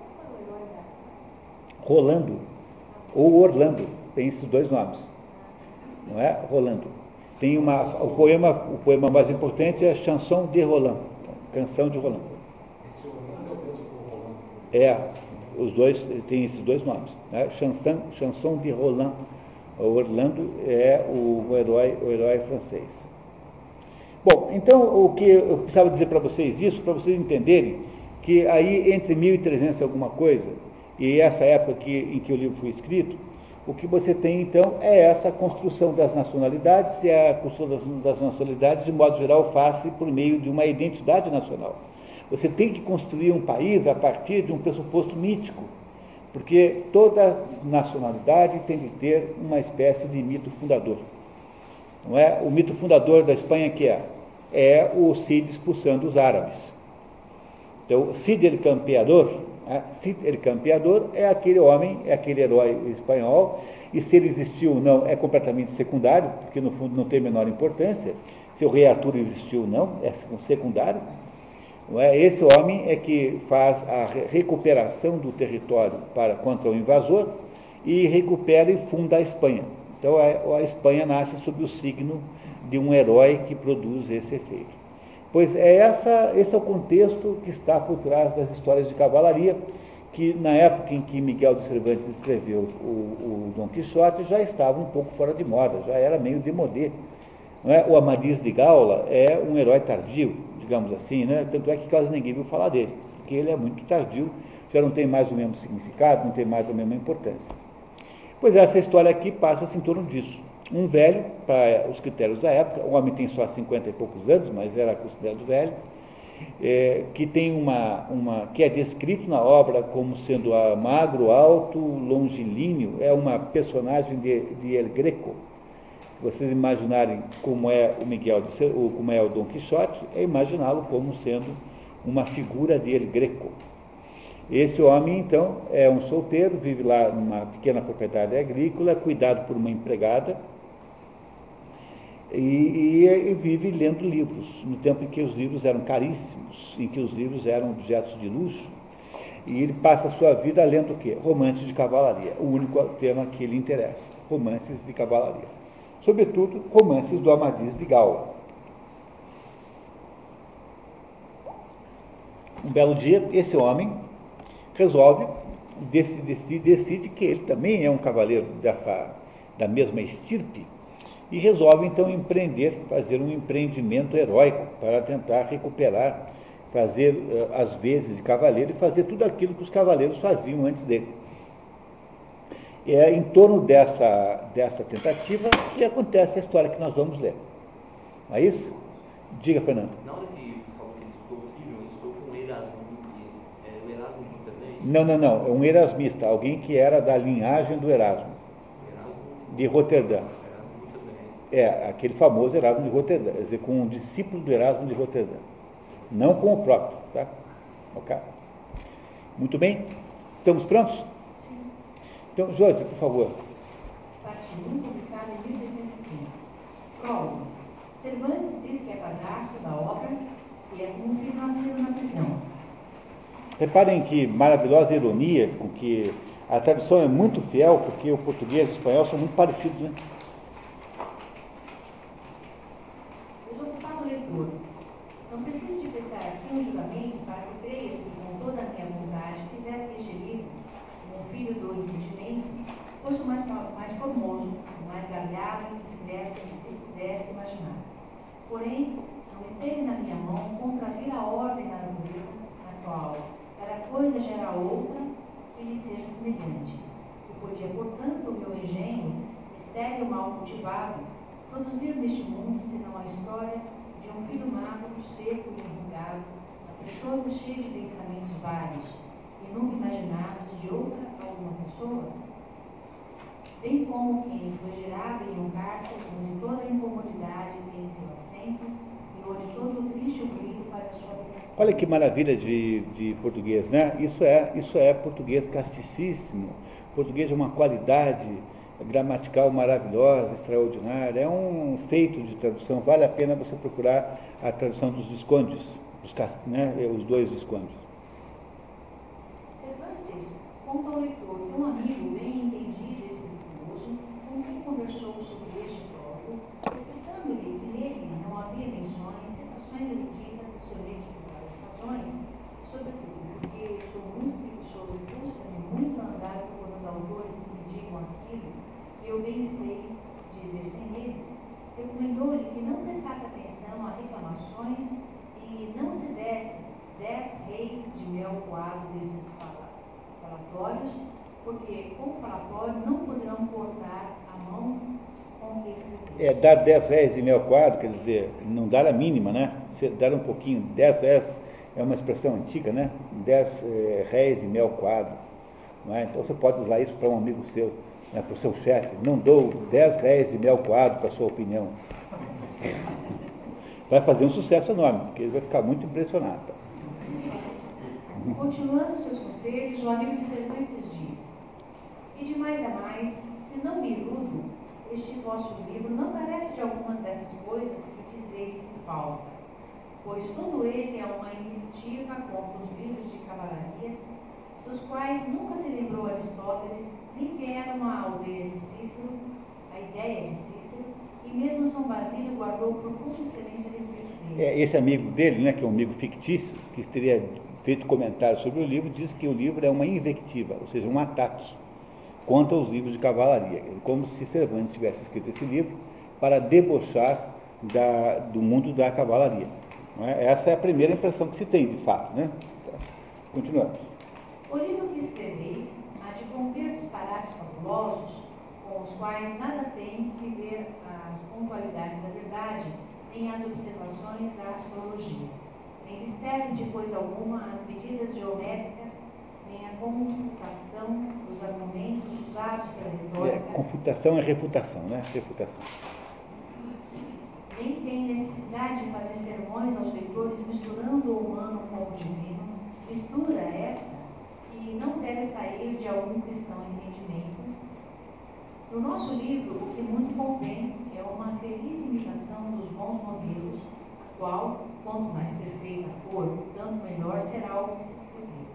Rolando, ou Orlando, tem esses dois nomes. Não é? Rolando. Tem uma, o, poema, o poema mais importante é Chanson de Roland, Canção de Roland. Esse Orlando é o É, os dois têm esses dois nomes. Né? Chanson, Chanson de Roland. O Orlando é o, o, herói, o herói francês. Bom, então o que eu precisava dizer para vocês isso, para vocês entenderem que aí entre 1300 alguma coisa e essa época que, em que o livro foi escrito, o que você tem, então, é essa construção das nacionalidades, e a construção das nacionalidades, de modo geral, faz-se por meio de uma identidade nacional. Você tem que construir um país a partir de um pressuposto mítico, porque toda nacionalidade tem que ter uma espécie de mito fundador. Não é? O mito fundador da Espanha que é? É o Cid expulsando os árabes. Então, Cid el Campeador, é, Cid el Campeador é aquele homem, é aquele herói espanhol, e se ele existiu ou não é completamente secundário, porque no fundo não tem a menor importância. Se o rei Arthur existiu ou não, é secundário. É? Esse homem é que faz a recuperação do território para, contra o invasor e recupera e funda a Espanha. Então a Espanha nasce sob o signo de um herói que produz esse efeito. Pois é essa, esse é o contexto que está por trás das histórias de cavalaria, que na época em que Miguel de Cervantes escreveu o, o Dom Quixote já estava um pouco fora de moda, já era meio demodê. Não é? O Amadis de Gaula é um herói tardio, digamos assim, né? tanto é que quase ninguém viu falar dele, porque ele é muito tardio, já não tem mais o mesmo significado, não tem mais a mesma importância. Pois essa história aqui passa-se em torno disso um velho, para os critérios da época, o homem tem só 50 e poucos anos, mas era considerado velho, é, que tem uma, uma, que é descrito na obra como sendo a magro, alto, longilíneo, é uma personagem de, de El Greco. Vocês imaginarem como é o Miguel, de, como é o Dom Quixote, é imaginá-lo como sendo uma figura de El Greco. Esse homem, então, é um solteiro, vive lá numa pequena propriedade agrícola, cuidado por uma empregada, e, e, e, vive lendo livros, no tempo em que os livros eram caríssimos, em que os livros eram objetos de luxo. E ele passa a sua vida lendo o quê? Romances de cavalaria, o único tema que lhe interessa, romances de cavalaria. Sobretudo, romances do Amadis de Gaula. Um belo dia, esse homem resolve, decide, decide que ele também é um cavaleiro dessa, da mesma estirpe, e resolve então empreender, fazer um empreendimento heróico para tentar recuperar fazer uh, as vezes de cavaleiro e fazer tudo aquilo que os cavaleiros faziam antes dele. É em torno dessa, dessa tentativa que acontece a história que nós vamos ler. Não é isso? Diga, Fernando. Na hora que falou que ele estudou o livro, ele estudou com o Erasmo, é, o Erasmo também? Não, não, não. É um erasmista, alguém que era da linhagem do Erasmo, de Roterdã. É, aquele famoso Erasmo de Roterdã, quer dizer, com um discípulo do Erasmo de Roterdã não com o próprio. Tá? Ok? Muito bem? Estamos prontos? Então, Josi, por favor. Parte 1, publicada em 1605. Prólogo. Cervantes diz que é padrasto da obra e é nasceu na prisão. Reparem que maravilhosa ironia com que a tradução é muito fiel, porque o português e o espanhol são muito parecidos, né? Porém, não esteve na minha mão contravir a ordem da natureza na qual cada coisa gera outra que lhe seja semelhante. E podia, portanto, o meu engenho, estéreo mal cultivado, produzir neste mundo senão a história um filho magro, seco e enrugado, caprichoso cheio de pensamentos vários e nunca imaginados de outra alguma pessoa? Bem como quem foi gerado em um cárcere onde toda a incomodidade tem seu assento e onde todo o triste ruído faz a sua. Olha que maravilha de, de português, né? Isso é, isso é português casticíssimo. Português de uma qualidade gramatical maravilhosa, extraordinária. É um feito de tradução. Vale a pena você procurar a tradução dos Viscondes, os, né, os dois Viscondes. Cervantes conta ao leitor que um amigo bem entendido e espirituoso com quem conversou sobre este tópico, explicando-lhe que nele não havia menções, citações eruditas e sonetos por várias razões, sobretudo porque sou muito preguiçoso e custa-me muito andar procurando autores que me digam aquilo que eu bem sei dizer sem eles, recomendou-lhe que não prestasse atenção a reclamações e não se desse dez reis de mel coado desses falatórios, porque com o falatório não poderão cortar a mão com que escrever. É, dar dez réis de mel coado, quer dizer, não dar a mínima, né? Dar um pouquinho, dez réis é uma expressão antiga, né? Dez é, réis de mel coado. É? Então você pode usar isso para um amigo seu né, para o seu chefe, não dou 10 réis de mel coado para a sua opinião. Vai fazer um sucesso enorme, porque ele vai ficar muito impressionado. Continuando seus conselhos, o amigo de Cervantes diz, e de mais a mais, se não me iludo, este vosso livro não carece de algumas dessas coisas que dizeis que falta, pois todo ele é uma inventiva contra os livros de cavalarias, dos quais nunca se lembrou Aristóteles nem era uma aldeia de Cícero, a ideia de Cícero, mesmo São Basílio guardou profundo silêncio a respeito dele. É, esse amigo dele, né, que é um amigo fictício, que teria feito comentário sobre o livro, diz que o livro é uma invectiva, ou seja, um ataque contra os livros de cavalaria, como se Cervantes tivesse escrito esse livro para debochar da, do mundo da cavalaria. É? Essa é a primeira impressão que se tem, de fato. Né? Continuamos. O livro que escreveis romper disparates fabulosos com os quais nada tem que ver as pontualidades da verdade, nem as observações da astrologia. Nem lhe servem de coisa alguma as medidas geométricas, nem a confutação dos argumentos usados pela retórica. É, confutação é refutação, né? Refutação. Nem tem necessidade de fazer sermões aos leitores misturando o humano com o divino. Mistura esta que não deve sair de algum cristão entendimento. No nosso livro, o que muito convém é uma feliz imitação dos bons modelos, qual, quanto mais perfeita for, tanto melhor será o que se escrever.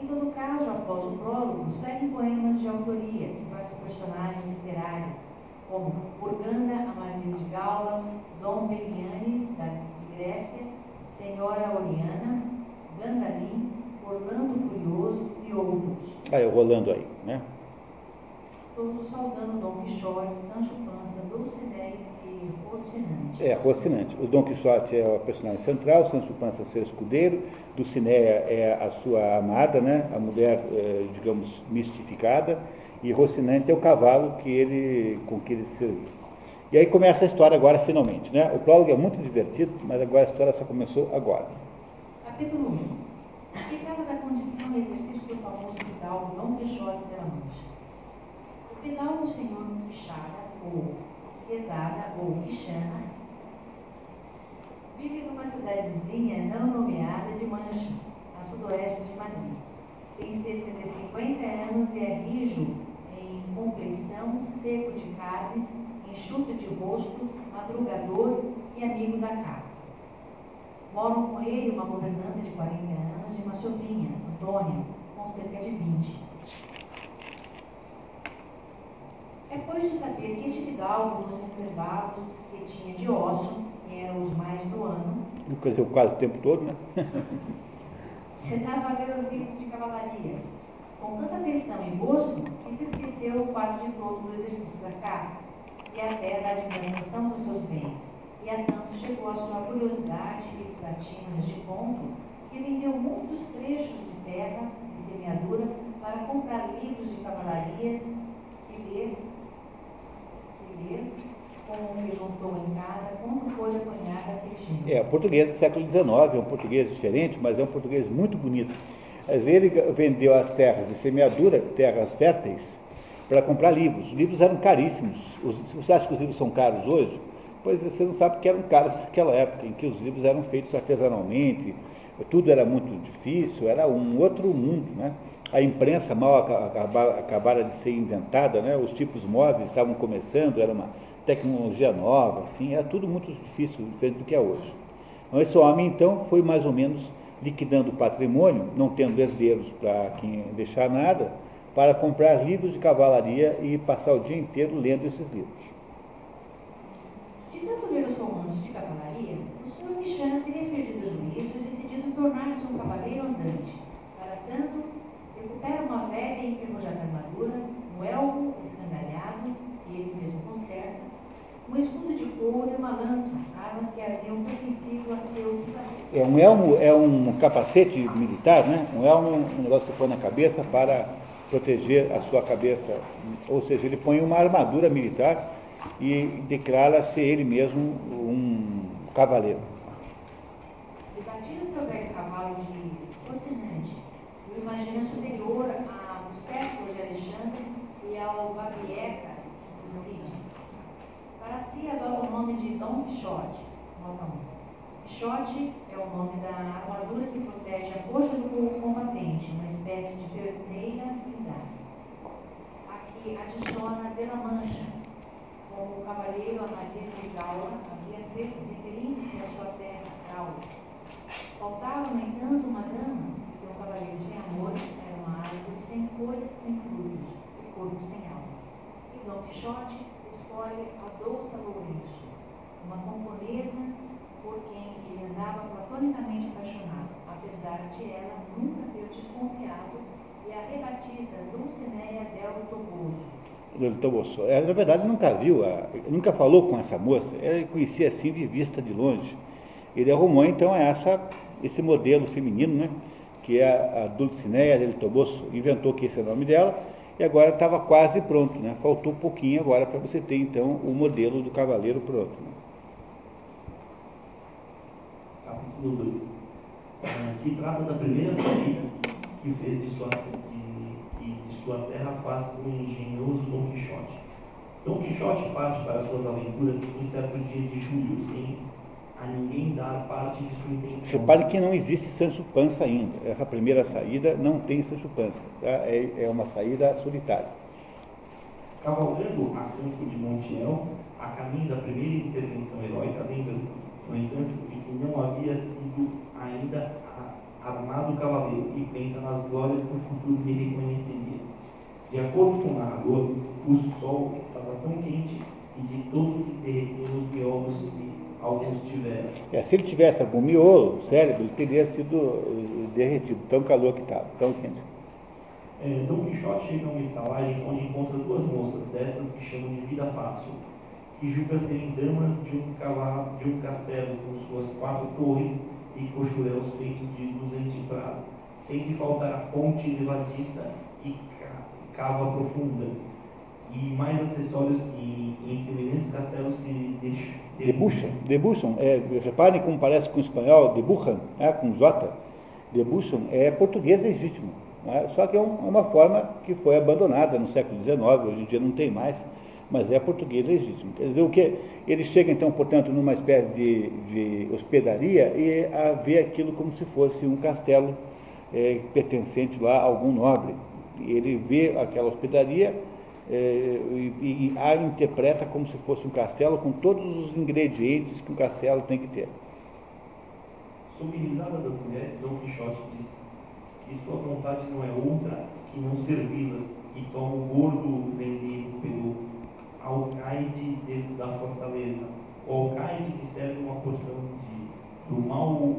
Em todo caso, após o prólogo, seguem poemas de autoria de vários personagens literários, como Urganda Amadis de Gaula, Dom Belianes, da de Grécia, Senhora Oriana, Gandalim, Orlando Curioso e outros. Vai rolando aí, né? Todos saudando Dom Quixote, Sancho Panza, Dulcinea e Rocinante. É, Rocinante. O Dom Quixote é o personagem central, Sancho Panza é seu escudeiro, Dulcinea é a sua amada, né? a mulher, eh, digamos, mistificada, e Rocinante é o cavalo que ele, com que ele serviu. E aí começa a história agora, finalmente. Né? O prólogo é muito divertido, mas agora a história só começou agora. Capítulo 1. Ficava da condição e exercício do famoso fidalgo Dom Quixote de la Mancha. O fidalgo senhor Quixada, ou Quesada, ou Quixana, vive numa cidadezinha não nomeada de Mancha, a sudoeste de Madrid. Tem cerca de 50 anos e é rijo em compleição, seco de carnes, enxuto de rosto, madrugador e amigo da casa. Moram com ele uma governanta de 40 anos e uma sobrinha, Antônia, com cerca de 20. Depois de saber que este fidalgo, nos intervalos que tinha de osso, que eram os mais do ano, Quer dizer, quase o tempo todo, né? sentava a ver os livros de cavalarias, com tanta atenção e gosto que se esqueceu quase de todo do exercício da caça e até da administração dos seus bens. E a tanto chegou a sua curiosidade e desatina neste ponto que vendeu muitos trechos de terras de semeadura para comprar livros de cavalarias e ler, e ler com o que juntou em casa quando foi apanhar aquele gênero. É, português do século XIX é um português diferente, mas é um português muito bonito. Mas ele vendeu as terras de semeadura, terras férteis, para comprar livros. Os livros eram caríssimos. Os, você acha que os livros são caros hoje? Pois você não sabe que eram caros naquela época, em que os livros eram feitos artesanalmente, tudo era muito difícil, era um outro mundo. Né? A imprensa mal acaba, acabara de ser inventada, né? os tipos móveis estavam começando, era uma tecnologia nova, assim, era tudo muito difícil, diferente do que é hoje. Então, esse homem, então, foi mais ou menos liquidando o patrimônio, não tendo herdeiros para quem deixar nada, para comprar livros de cavalaria e passar o dia inteiro lendo esses livros. De tanto ler os romances de cavalaria, o senhor Michana teria perdido o juízo e decidido tornar-se um cavaleiro andante. Para tanto, recupera uma velha e enferrujada armadura, um elmo escandalhado, que ele mesmo conserta, um escudo de couro e uma lança, armas que haviam pertencido a seu bisavô. É um elmo, é um capacete militar, né? Um elmo é um negócio que põe na cabeça para proteger a sua cabeça. Ou seja, ele põe uma armadura militar e declara ser ele mesmo um cavaleiro. E batida seu velho cavalo de Rocinante, o imagina superior ao século de Alexandre e ao Babieca. Para si adota o nome de Dom Quixote. Nota 1. Quixote é o nome da armadura que protege a coxa do combatente, uma espécie de perneira blindada. Aqui adiciona de la Mancha, como o cavaleiro Amadis de Gaula havia feito, referindo-se à sua terra, Gaula. Faltava, no entanto, uma dama, porque um cavaleiro sem amor era uma árvore sem folhas, sem frutos, e corpo sem alma. E Dom Quixote escolhe a Dolça Lourenço, uma camponesa por quem ele andava platonicamente apaixonado, apesar de ela nunca ter desconfiado, e a rebatiza Dulcinea del Toboso. Tomou só. É, Na verdade, nunca viu, a- nunca falou com essa moça, ele conhecia assim de vista de longe. Ele arrumou então essa, esse modelo feminino, né, que é a Dulcinea del Toboso, inventou que esse é o nome dela, e agora estava quase pronto, né? faltou um pouquinho agora para você ter então o modelo do cavaleiro pronto. né? capítulo 2, eh, que trata da primeira saída que fez de sua, de, de, sua terra face com o engenhoso Dom Quixote. Dom Quixote parte para suas aventuras em certo dia de julho, sem a ninguém dar parte de sua intenção. Repare que não existe Sancho Panza ainda. Essa primeira saída não tem Sancho Panza. tá? É, é uma saída solitária. Cavalgando a campo de Montiel, a caminho da primeira intervenção heróica, lembra-se, no entanto, de que não havia sido ainda armado cavaleiro, e pensa nas glórias que o futuro lhe reconheceria. De acordo com o narrador, o sol estava tão quente e de todo que derreteu os miolos que alguns tiveram. É, se ele tivesse algum miolo, o cérebro, ele teria sido eh, derretido, tão calor que estava, tão quente. É, Dom Quixote chega a uma estalagem onde encontra duas moças dessas que chamam de vida fácil, que julga serem damas de um, cavalo, de um castelo com suas quatro torres e cochuréus feitos de luzente prado, sem lhe faltar a ponte levadiça e ca- cava profunda, e mais acessórios que em semelhantes castelos se Debuxam, debuxam, é, reparem como parece com o espanhol, debuxam, né, com J, debuxam é português legítimo, né, só que é um- uma forma que foi abandonada no século XIX, hoje em dia não tem mais, mas é português legítimo. Quer dizer, o que ele chega então, portanto, numa espécie de, de hospedaria e a vê aquilo como se fosse um castelo é, pertencente lá a algum nobre. Ele vê aquela hospedaria é, e, e a interpreta como se fosse um castelo com todos os ingredientes que um castelo tem que ter. Sob risada das mulheres, Dom Quixote diz que sua vontade não é outra que não servi-las e toma o gordo vendido pelo alcaide dentro da fortaleza. O alcaide que serve uma porção de, do mal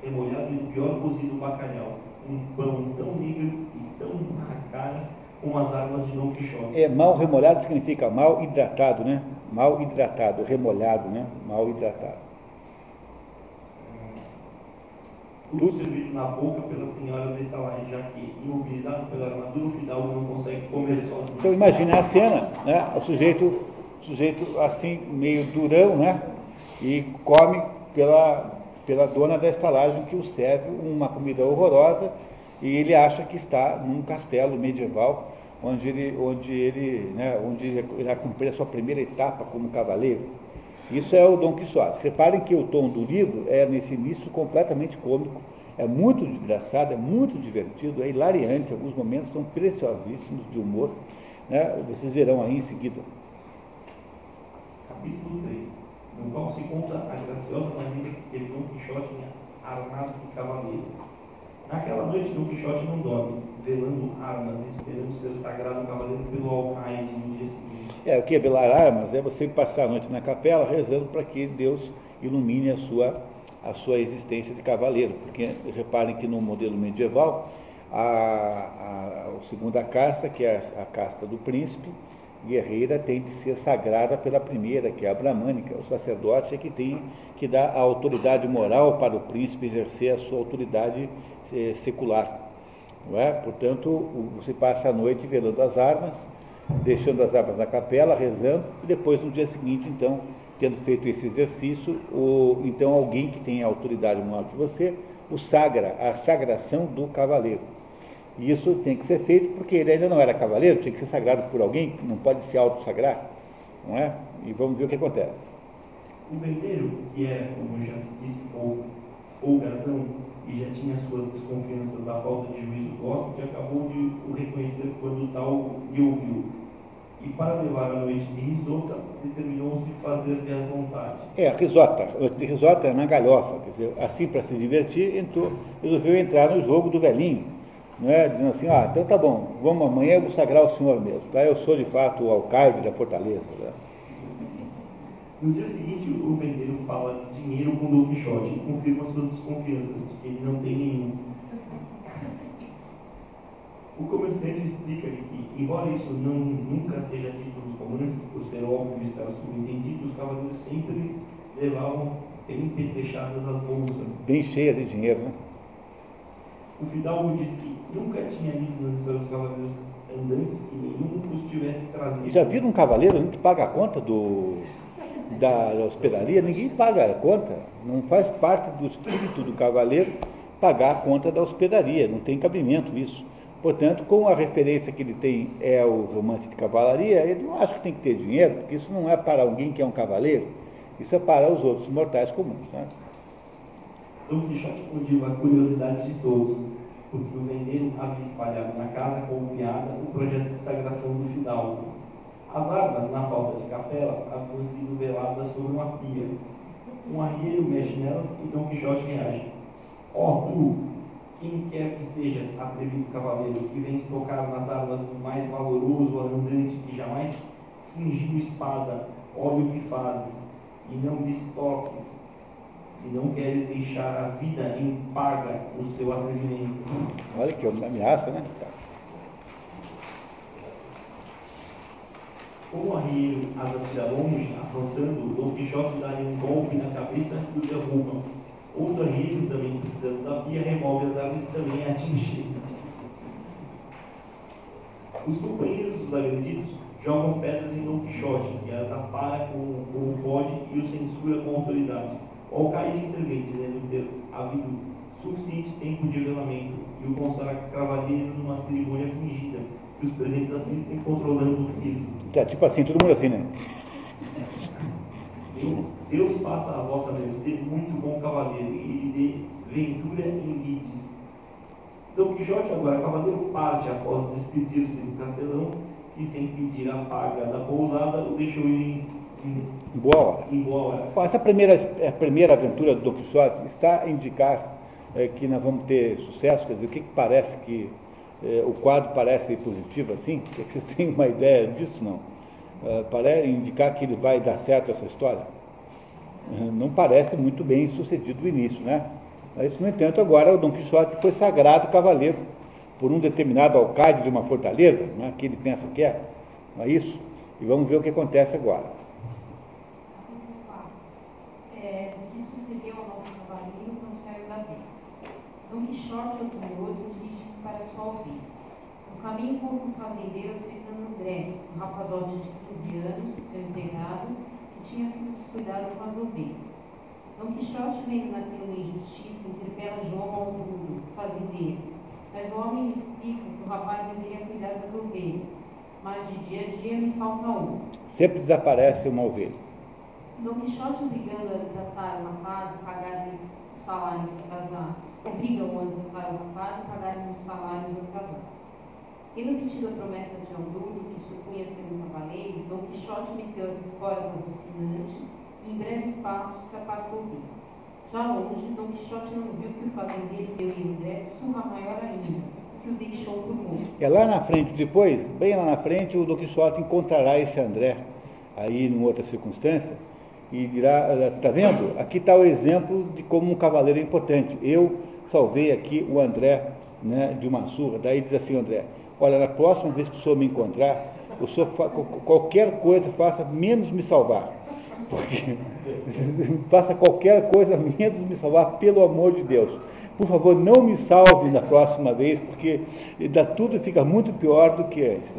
remolhado e pior cozido bacalhau. Um pão tão negro e tão na cara como as armas de Dom Quixote. É, mal remolhado significa mal hidratado, né? Mal hidratado, remolhado, né? Mal hidratado. Tudo servido na boca pela senhora da estalagem, já que, imobilizado pela armadura, o fidalgo não consegue comer sozinho. Então imagine a cena, né? O sujeito, sujeito assim, meio durão, né? E come pela, pela dona da estalagem que o serve uma comida horrorosa e ele acha que está num castelo medieval onde ele, onde ele, né, onde ele irá cumprir a sua primeira etapa como cavaleiro. Isso é o Dom Quixote. Reparem que o tom do livro é, nesse início, completamente cômico. É muito engraçado, é muito divertido, é hilariante. Alguns momentos são preciosíssimos de humor. Né? Vocês verão aí em seguida. Capítulo 3, no qual se conta a graciosa maneira que teve Dom Quixote em armar-se cavaleiro. Naquela noite, Dom Quixote não dorme, velando armas, esperando ser sagrado cavaleiro pelo alcaide no dia seguinte. É, o que é velar armas é você passar a noite na capela rezando para que Deus ilumine a sua, a sua existência de cavaleiro. Porque reparem que no modelo medieval, a, a, a segunda casta, que é a, a casta do príncipe, guerreira, tem de ser sagrada pela primeira, que é a bramânica. O sacerdote é que tem que dar a autoridade moral para o príncipe exercer a sua autoridade eh, secular. É? Portanto, você passa a noite velando as armas, deixando as armas na capela, rezando, e depois no dia seguinte, então, tendo feito esse exercício, o, então alguém que tem autoridade maior que você, o sagra, a sagração do cavaleiro. E isso tem que ser feito porque ele ainda não era cavaleiro, tinha que ser sagrado por alguém, não pode se auto-sagrar, não é? E vamos ver o que acontece. O vendeiro, que era, como já se disse, pouco, folgazão e já tinha suas desconfianças da falta de juízo gosto, acabou de o reconhecer quando tal lhe ouviu. E para levar a noite de risota, determinou-se fazer-lhe a vontade. É, risota. Risota é na galhofa, quer dizer, assim para se divertir, entrou, resolveu entrar no jogo do velhinho, não é? Dizendo assim, ah, então tá bom, vamos amanhã eu vou sagrar o senhor mesmo. Tá? Eu sou de fato o alcaide da fortaleza. Né? No dia seguinte, o vendeiro fala de dinheiro com Dom Quixote e confirma suas desconfianças de que ele não tem nenhum. O comerciante explica-lhe que, embora isso não, nunca seja dito nos romances, por ser óbvio estar subentendido, os cavaleiros sempre levavam empetrechadas as bolsas. Bem cheia de dinheiro, né? O Fidalgo diz que nunca tinha lido nas histórias dos cavaleiros andantes que nenhum os tivesse trazido. Já viram um cavaleiro que paga a conta do, da, da hospedaria? Ninguém paga a conta. Não faz parte do espírito do cavaleiro pagar a conta da hospedaria. Não tem cabimento isso. Portanto, com a referência que ele tem é o romance de cavalaria, ele não acha que tem que ter dinheiro, porque isso não é para alguém que é um cavaleiro, isso é para os outros mortais comuns. Né? Dom Quixote condiu a curiosidade de todos, porque o vendeiro havia espalhado na casa como piada o projeto de sagração do fidalgo. As armas, na falta de capela, haviam sido veladas sobre uma pia. Um arrieiro mexe nelas e Dom Quixote reage. Ó tu, quem quer que seja atrevido cavaleiro que vem tocar nas armas do mais valoroso andante que jamais cingiu espada, olha o que fazes, e não destoques, se não queres deixar a vida em paga o seu atrevimento. Olha que ameaça, né? Tá. Como o arrieiro as atira longe, afrontando, Dom Quixote dá-lhe um golpe na cabeça e o derruba. Outro arrieiro, também precisando da pia, remove as árvores e também é atingido. Os companheiros dos agredidos jogam pedras em Dom Quixote, que as apara como, como pode e o censura com autoridade. O alcaide intervém, dizendo ter havido suficiente tempo de revelamento e o consagra cavaleiro numa cerimônia fingida, que os presentes assistem controlando o riso. É, tipo assim, todo mundo assim, né? Deus faça a vossa mercê muito bom cavaleiro e lhe dê ventura em lides. Dom Quixote agora, cavaleiro, parte após despedir-se do castelão e sem pedir a paga da pousada, o deixou ir em, Em boa hora. em boa hora. Essa primeira, a primeira aventura do Don Quixote está a indicar eh, que nós vamos ter sucesso, quer dizer, o que, que parece que eh, o quadro parece positivo assim? Que, vocês têm uma ideia disso, não? Eh, parece indicar que ele vai dar certo essa história? Eh, não parece muito bem sucedido o início, né? Mas, no entanto, agora o Dom Quixote foi sagrado cavaleiro por um determinado alcaide de uma fortaleza, né, que ele pensa que é, não é isso? E vamos ver o que acontece agora. Capítulo 4. É, o que sucedeu ao nosso da vila. Dom Quixote, orgulhoso, No caminho encontra um fazendeiro hospedando André, um rapazote de 15 anos, seu empregado, que tinha sido descuidado com as ovelhas. Dom Quixote, vendo naquilo uma injustiça, interpela João ao burro, fazendeiro. Mas o homem lhe explica que o rapaz deveria cuidar das ovelhas, mas de dia a dia me falta um. Sempre desaparece uma ovelha. Dom Quixote obrigando a desatar o rapaz e pagar-lhe os salários atrasados. Obrigam a o rapaz e pagar-lhe os salários atrasados. Tendo obtido a promessa de Aldudo, que supunha ser um cavaleiro, Dom Quixote meteu as esporas no Rocinante e em breve espaço se apartou deles. Já longe, Dom Quixote não viu que o fazendeiro deu em André surra maior ainda, que o deixou por morto. É lá na frente, depois, bem lá na frente, o Don Quixote encontrará esse André, aí em outra circunstância, e dirá, está vendo? Aqui está o exemplo de como um cavaleiro é importante. Eu salvei aqui o André né, de uma surra. Daí diz assim, André, olha, na próxima vez que o senhor me encontrar, o senhor fa- qualquer coisa faça menos me salvar. Porque faça qualquer coisa menos me salvar, pelo amor de Deus. Por favor, não me salve na próxima vez, porque dá tudo fica muito pior do que antes.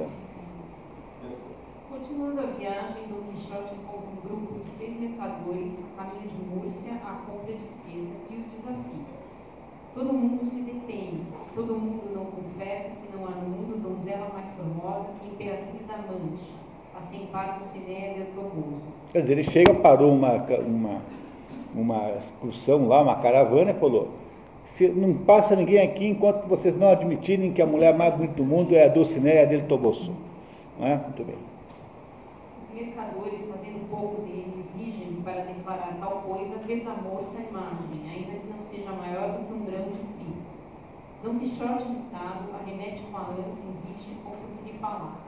Continuando a viagem, Dom Quixote encontra um grupo de seis mercadores a caminho de Múrcia à compra de seda e os desafia. Todo mundo se detém, todo mundo não confessa que não há no mundo donzela mais formosa que a Imperatriz da Mancha, assim par do Cineia del Toboso. Quer dizer, ele chega, parou uma, uma, uma excursão lá, uma caravana, e falou, "Se não passa ninguém aqui enquanto vocês não admitirem que a mulher mais bonita do mundo é a Dulcinea del Toboso. Não é? Muito bem. Os mercadores, fazendo pouco dele, exigem para declarar tal coisa ver na moça a imagem, ainda que não seja maior do que um grão de trigo. Dom Quixote, irritado, arremete com a lança em vista e contra o que lhe falar.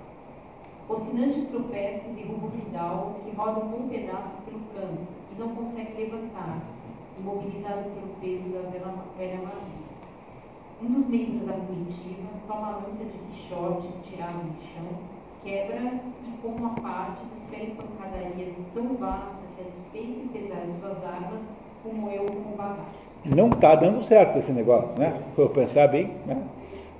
Rocinante tropeça e derruba o fidalgo, que roda um bom pedaço pelo campo e não consegue levantar-se, imobilizado pelo peso da velha, magia. Um dos membros da comitiva toma a lança de Quixote estirado no chão, quebra e, com uma parte, desfere pancadaria tão vasta que, a despeito e pesar de suas armas, remoeu como bagaço. Não está dando certo esse negócio, né? For pensar bem, né?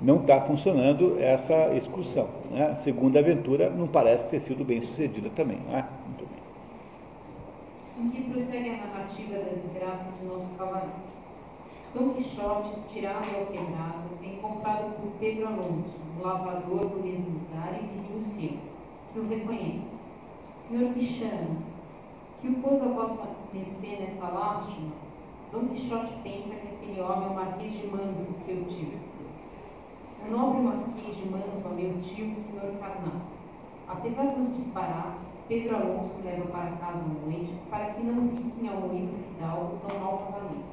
não está funcionando essa excursão. Né? A segunda aventura não parece ter sido bem sucedida também. Não é? Muito bem. Em que prossegue a narrativa da desgraça de nosso cavaleiro. Dom Quixote, estirado ao quebrado, é encontrado por Pedro Alonso, um lavrador do mesmo lugar e vizinho seu, que o reconhece. Senhor Pichano, que o pôs a vossa mercê nesta lástima? Dom Quixote pensa que aquele homem é o Marquês de Manto, seu tio. O nobre Marquês de Manto, meu tio e senhor carnal. Apesar dos disparates, Pedro Alonso o leva para casa à noite para que não vissem ao moído fidalgo tão mau cavaleiro.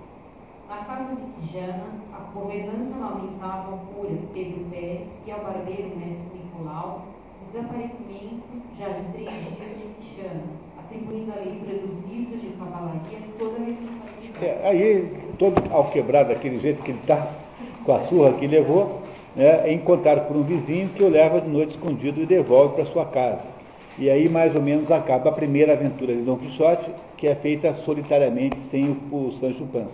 Na casa de Quijana, a governanta lamentava ao cura Pedro Pérez e ao barbeiro mestre Nicolau o desaparecimento já de três dias de Quijana, atribuindo à leitura dos livros de cavalaria toda a responsabilidade. É, aí, todo ao quebrado daquele jeito que ele está, com a surra que levou, né, é encontrado por um vizinho que o leva de noite escondido e devolve para sua casa. E aí, mais ou menos, acaba a primeira aventura de Dom Quixote, que é feita solitariamente, sem o, o Sancho Panza.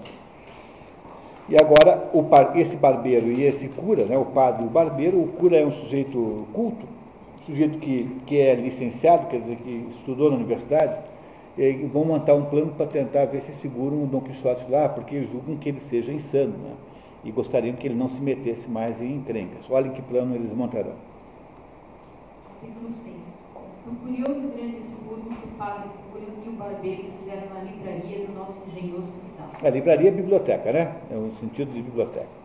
E agora, esse barbeiro e esse cura, né, o padre e o barbeiro, o cura é um sujeito culto, sujeito que, que é licenciado, quer dizer, que estudou na universidade, vão montar um plano para tentar ver se seguram o Dom Quixote lá, porque julgam que ele seja insano, né? e gostariam que ele não se metesse mais em encrencas. Olhem que plano eles montarão. Capítulo 6. O curioso e grande subúrbio que o padre Cura e o barbeiro fizeram na livraria do nosso engenhoso hospital. A livraria é biblioteca, né? É o sentido de biblioteca.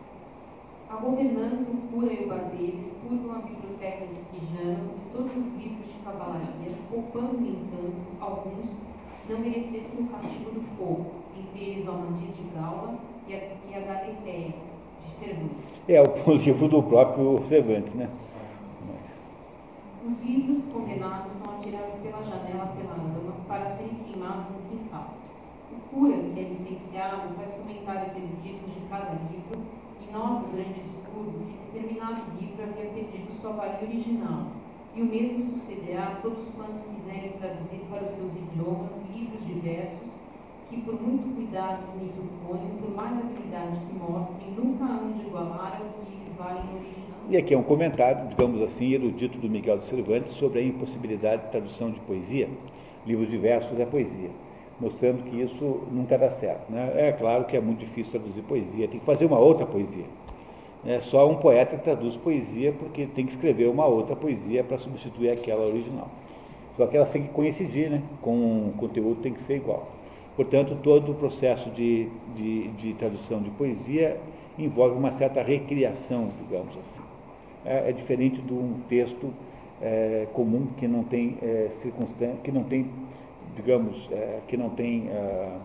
A governando o cura e o barbeiro expurgam a biblioteca de Quijano de todos os livros de cavalaria, poupando, no entanto, alguns não merecessem o castigo do fogo, entre eles o Amandiz de Gaula e a, e a de Cervantes. É o, o livro do próprio Cervantes, né? Os livros condenados são atirados pela janela pela ama para serem queimados no quintal. O cura, que é licenciado, faz comentários eruditos de cada livro e nota durante o estudo que determinado livro havia perdido sua valia original. E o mesmo sucederá a todos quantos quiserem traduzir para os seus idiomas livros diversos que, por muito cuidado que nisso ponham, por mais habilidade que mostrem, nunca hão de igualar ao que eles valem no original. E aqui é um comentário, digamos assim, erudito do Miguel de Cervantes sobre a impossibilidade de tradução de poesia, livros diversos é poesia, mostrando que isso nunca dá certo. Né? É claro que é muito difícil traduzir poesia, tem que fazer uma outra poesia. É só um poeta traduz poesia porque tem que escrever uma outra poesia para substituir aquela original. Só que elas têm que coincidir, né? com o conteúdo tem que ser igual. Portanto, todo o processo de, de, de tradução de poesia envolve uma certa recriação, digamos assim é, é diferente de um texto é, comum que não tem é, circunstância, que não tem, digamos, é, que não tem, é,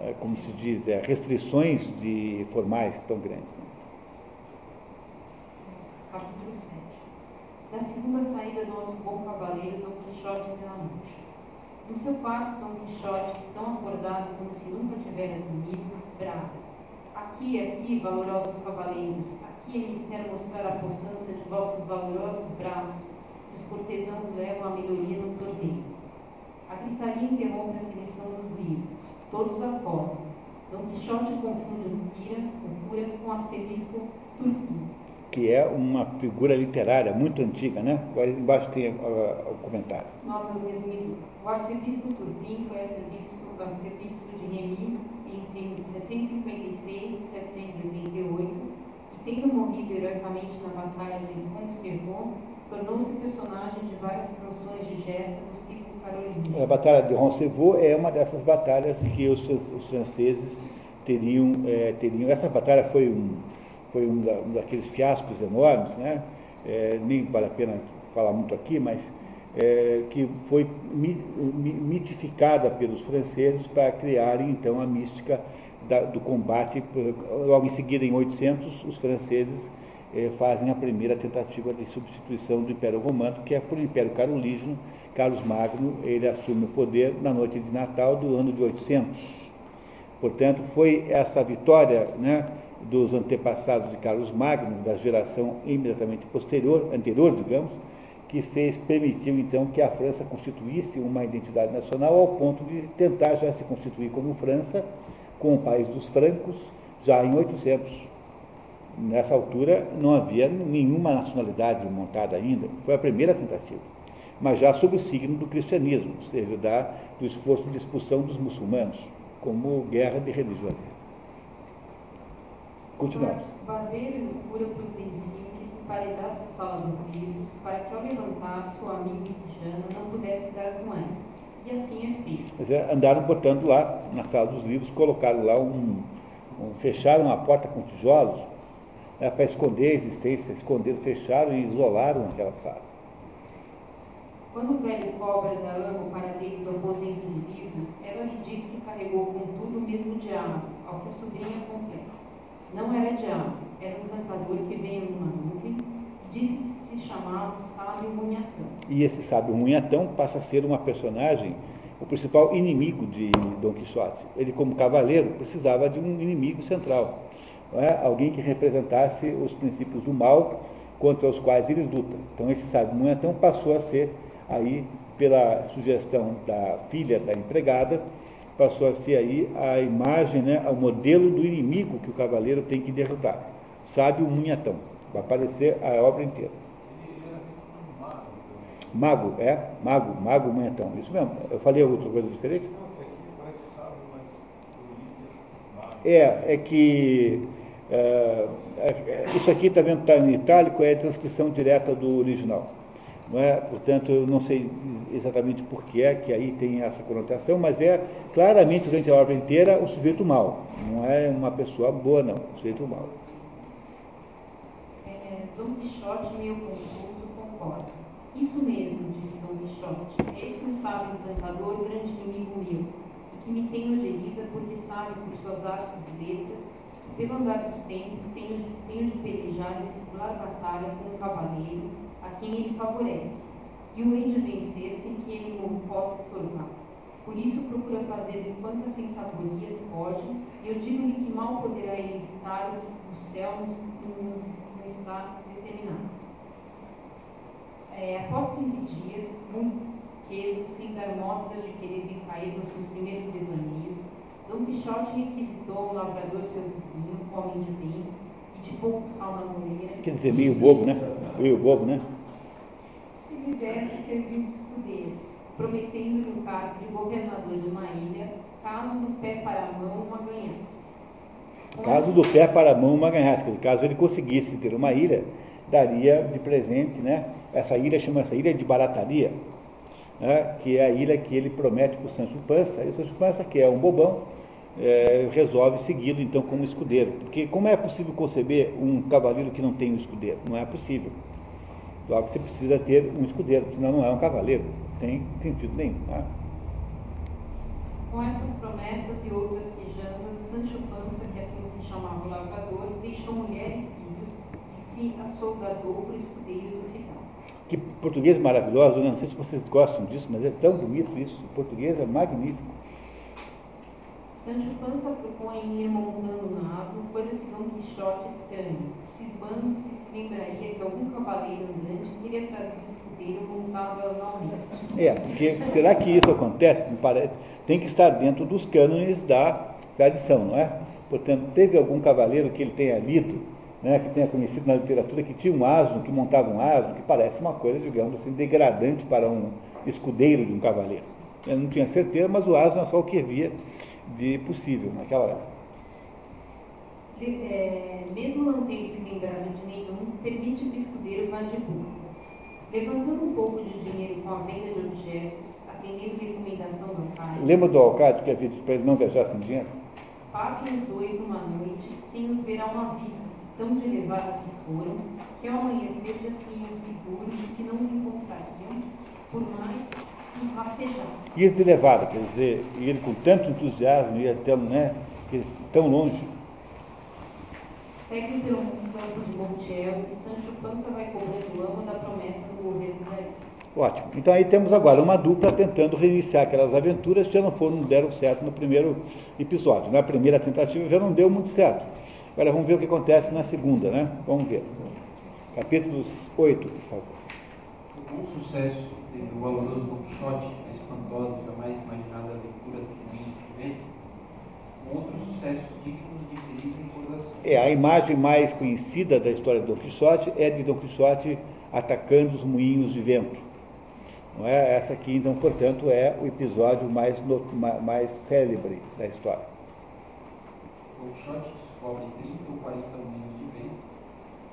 é, como se diz, restrições de formais tão grandes. Né? Capítulo 7. Da segunda saída nosso bom cavaleiro, Dom Quixote de la Mancha. No seu quarto, Dom Quixote, tão acordado como se nunca tivera dormido, bravo. Aqui, aqui, valorosos cavaleiros, que eles querem mostrar a possança de vossos valorosos braços, que os cortesãos levam a melhoria no torneio. A gritaria interrompe a seleção dos livros. Todos acordam. Dom Quixote confunde o Pira, o cura, com o arcebispo Turpin. Que é uma figura literária muito antiga, né? Agora embaixo tem uh, o comentário. Nota do resumido. O arcebispo Turpin foi arcebispo, arcebispo de Remy entre 756 e 788 tendo morrido heroicamente na batalha de Roncevaux, tornou-se personagem de várias canções de gesta no ciclo carolino. A batalha de Roncevaux é uma dessas batalhas que os, os franceses teriam, é, teriam. Essa batalha foi um, foi um, da, um daqueles fiascos enormes, né? É, nem vale a pena falar muito aqui, mas é, que foi mitificada pelos franceses para criarem então a mística da, do combate. Logo em seguida, em 800, os franceses eh, fazem a primeira tentativa de substituição do Império Romano, que é por Império Carolígeno. Carlos Magno ele assume o poder na noite de Natal do ano de 800. Portanto, foi essa vitória né, dos antepassados de Carlos Magno, da geração imediatamente posterior, anterior, digamos, que fez, permitiu então que a França constituísse uma identidade nacional ao ponto de tentar já se constituir como França com o país dos francos, já em 800. Nessa altura não havia nenhuma nacionalidade montada ainda, foi a primeira tentativa, mas já sob o signo do cristianismo, ou seja, da, do esforço de expulsão dos muçulmanos, como guerra de religiões. Continuamos. Barbeiro cura providencial que se emparedasse a sala dos livros, para que ao levantar sua amiga Jana não pudesse dar com ela e assim é feito. É, andaram botando lá, na sala dos livros, colocaram lá um. um fecharam a porta com tijolos né, para esconder a existência, esconderam, fecharam e isolaram aquela sala. Quando o velho cobra da ama o paradeiro do aposento de livros, ela lhe disse que carregou contudo o mesmo diabo, ao que a sobrinha completa. Não era diabo, era um cantador que veio numa nuvem e disse que se chamava o sábio Munhatão. E esse sábio Munhatão passa a ser uma personagem, o principal inimigo de Dom Quixote. Ele, como cavaleiro, precisava de um inimigo central, é? alguém que representasse os princípios do mal contra os quais ele luta. Então, esse sábio Munhatão passou a ser, aí, pela sugestão da filha da empregada, passou a ser aí a imagem, né, o modelo do inimigo que o cavaleiro tem que derrotar. Sábio Munhatão. Vai aparecer a obra inteira. Mago, é? Mago, mago Munhatão. Isso mesmo. Eu falei outra coisa diferente? É, é que é, é, isso aqui está vendo está em itálico, é a transcrição direta do original. Não é? Portanto, eu não sei exatamente por que é que aí tem essa conotação, mas é claramente durante a obra inteira o sujeito mal. Não é uma pessoa boa, não, o sujeito mal. É, Dom Quixote, meio confuso, concorda. Isso mesmo, disse Dom Quixote. Esse é um sábio encantador, grande inimigo meu, e que me tem ojeriza porque sabe por suas artes e letras, que pelo andar dos tempos tenho, tenho de pelejar e circular batalha com um cavaleiro a quem ele favorece, e o hei de vencer sem que ele não possa estorvar. Por isso procura fazer quantas sensatorias pode, e eu digo-lhe que mal poderá ele evitar o que o céu nos, nos, nos está determinado. É, após 15 dias, muito quedo, sem dar mostras de querer decair nos seus primeiros devaneios, Dom Quixote requisitou um lavrador seu vizinho, homem de bem, e de pouco sal na moleira. Quer dizer, meio bobo, né? Meio bobo, né? Desse servir de escudeiro, prometendo-lhe o cargo de governador de uma ilha, caso do pé para a mão uma ganhasse. Caso do pé para a mão uma ganhasse, caso ele conseguisse ter uma ilha, daria de presente, né? Essa ilha chama-se Ilha de Barataria, né? que é a ilha que ele promete para o Sancho Pança, e o Sancho Pança, que é um bobão, é, resolve segui-lo então como escudeiro. Porque como é possível conceber um cavaleiro que não tem um escudeiro? Não é possível. Logo, você precisa ter um escudeiro, senão não é um cavaleiro. Tem sentido nenhum. Tá? Com estas promessas e outras quejandas, Sancho Panza, que assim se chamava o lavrador, deixou mulher e filhos e se assoldadou por escudeiro do final. Que português maravilhoso, né? não sei se vocês gostam disso, mas é tão bonito isso. O português é magnífico. Sancho Panza propõe ir montando no asno, coisa que Dom Quixote estranha. Cismando se lembraria que algum cavaleiro andante teria trazido o escudeiro montado anualmente. É, porque será que isso acontece? Me parece, tem que estar dentro dos cânones da tradição, não é? Portanto, teve algum cavaleiro que ele tenha lido, né, que tenha conhecido na literatura, que tinha um asno, que montava um asno, que parece uma coisa, digamos assim, degradante para um escudeiro de um cavaleiro. Eu não tinha certeza, mas o asno é só o que havia de possível naquela época. De, é, mesmo não tendo se lembrado de nenhum, permite o escudeiro vá de burro. Levantando um pouco de dinheiro com a venda de objetos, atendendo recomendação do pai, Lembra do Alcade que havia dito para ele não viajar sem dinheiro? partem os dois numa noite, sem os ver a uma vida, tão de elevada se foram, que ao amanhecer já se iam seguros de que não os encontrariam, por mais os rastejassem. Ir de levada, quer dizer, ir com tanto entusiasmo, ir até, né, tão longe. Seguem pelo campo de Montiel e Sancho Panza vai cobrando lama da promessa do governo da ilha. Ótimo. Então aí temos agora uma dupla tentando reiniciar aquelas aventuras que já não foram, não deram certo no primeiro episódio. Na primeira tentativa já não deu muito certo. Agora vamos ver o que acontece na segunda, né? Vamos ver. Capítulo 8, por favor. Com o sucesso do valoroso Don Quixote, a espantosa jamais imaginada aventura dos moinhos de vento, com outros sucessos dignos de feliz recordação. É, a imagem mais conhecida da história de Dom Quixote é de Dom Quixote atacando os moinhos de vento. Não é? Essa aqui, então, portanto, é o episódio mais, no- ma- mais célebre da história. Don Quixote descobre 30 ou 40 moinhos de vento.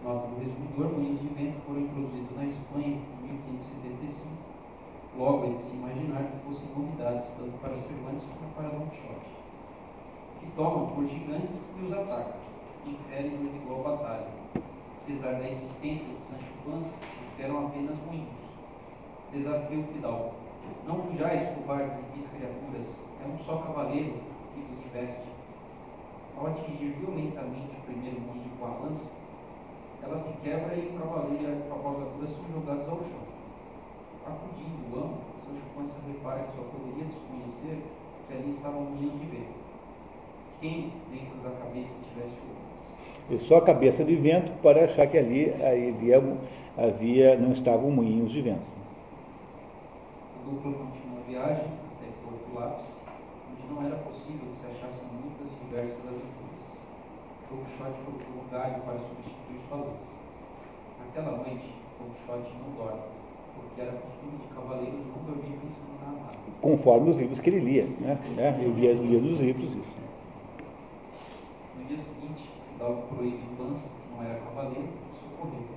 Nota do resumidor, moinhos de vento foram introduzidos na Espanha em 1575. Logo de se imaginar que fossem novidades tanto para Cervantes como para Don Quixote, que tomam por gigantes e os atacam, inferem desigual batalha. Apesar da insistência de Sancho Panza, eram apenas moinhos. Desafio final. Não fujais, cobardes e vis criaturas, é um só cavaleiro que vos investe. ao atingir violentamente o primeiro moinho com a lança, ela se quebra e o cavaleiro e a cavalgadura são jogados ao chão. Acudindo o amo, seu Chupança repara que só poderia desconhecer que ali estavam moinhos de vento. Quem dentro da cabeça tivesse E só a cabeça de vento para achar que ali havia, havia não estavam moinhos de vento. A dupla continua a viagem até Porto Lápis, onde não era possível que se achassem muitas e diversas aventuras. Don Quixote procurou um galho para substituir sua lança. Naquela noite, Don Quixote não dorme, porque era costume de cavaleiros não dormir pensando na amada. Conforme os livros que ele lia. Né? É, Ele lia, lia nos livros isso. No dia seguinte, o fidalgo proíbe lança, que não era cavaleiro, de socorrer.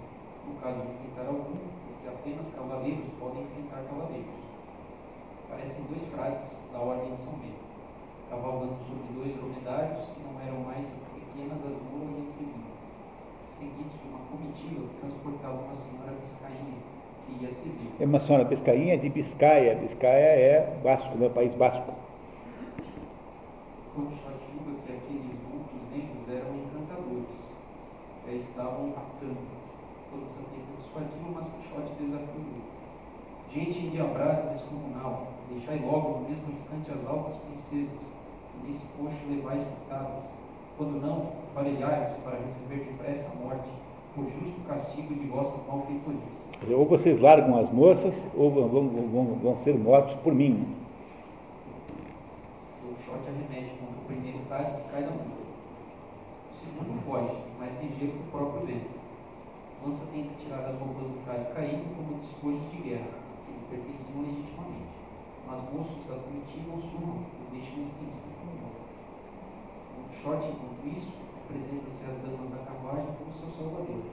No caso de enfrentar algum, porque apenas cavaleiros podem enfrentar cavaleiros. Parecem dois frades da ordem de São Bento, cavalgando sobre dois dromedários que não eram mais pequenas as mulas em que vinham, seguidos de uma comitiva que transportava uma senhora biscainha que ia servir. É uma senhora pescainha de Biscaia. Biscaia é Basco, né? País Basco. Don Quixote julga que aqueles vultos negros eram encantadores, estavam atando. Toda essa tenta dissuadiu, mas Quixote desafiou. Gente endiabrada descomunal, deixai logo no mesmo instante as altas princesas, que nesse coxo levais pitadas. Quando não, aparelhai-vos para receber depressa a morte, por justo castigo de vossas malfeitorias. Ou vocês largam as moças, ou vão, vão, vão, vão ser mortos por mim. O shot arremete contra o primeiro frade que cai da mão. O segundo foge, mas ligeiro que o próprio vento. Lança tenta tirar as roupas do frade caído como despojos de guerra, que lhe pertenciam legitimamente. Mas moços da comitiva o surram e deixam estendido como morto. O shot, enquanto isso, apresenta-se às damas da carruagem como seu salvador.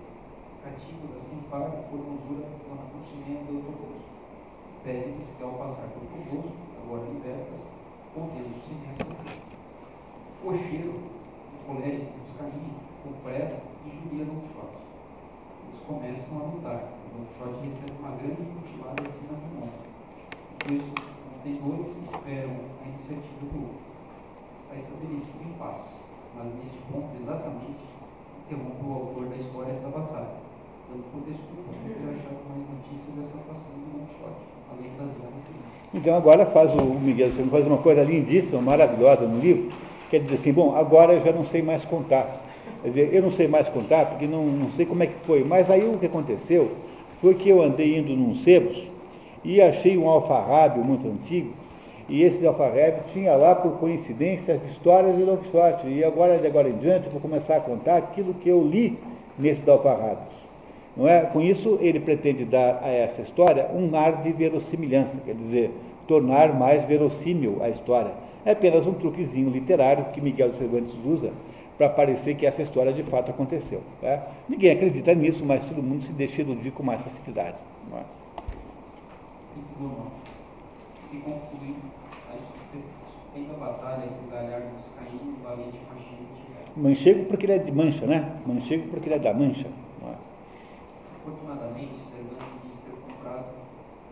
Cativo da sem par e formosura Dona Dulcinea do Toboso. Pede-lhes que ao passar por Toboso, agora libertas, contendo-se nessa O cheiro, o colérico descaminha, com pressa e judia Don Quixote. Eles começam a lutar. Don Quixote recebe uma grande mutilada acima do monte. Os dois contendores esperam a iniciativa do outro. Está estabelecido em paz, mas neste ponto exatamente interrompe o autor da história esta batalha, dando por desculpa não ter achado mais notícias dessa fação do Don Quixote, além das várias. Então agora faz o Miguel Silva faz uma coisa lindíssima, maravilhosa no livro, quer dizer assim, bom, agora eu já não sei mais contar. Quer dizer, eu não sei mais contar porque não, não sei como é que foi, mas aí o que aconteceu foi que eu andei indo num sebos e achei um alfarrábio muito antigo, e esse alfarrábio tinha lá, por coincidência, as histórias de Don Quixote, e agora, de agora em diante, vou começar a contar aquilo que eu li nesses alfarrábios. Não é? Com isso, ele pretende dar a essa história um ar de verossimilhança, quer dizer, tornar mais verossímil a história. É apenas um truquezinho literário que Miguel de Cervantes usa para parecer que essa história de fato aconteceu. tá? Ninguém acredita nisso, mas todo mundo se deixa iludir com mais facilidade. não é? Muito bom, E conclui a estupenda batalha entre o galhardo Biscaíno e o valente Machinho tiveram. Manchego porque ele é de mancha, né? Manchego porque ele é da mancha. não é? Afortunadamente, Cervantes diz ter comprado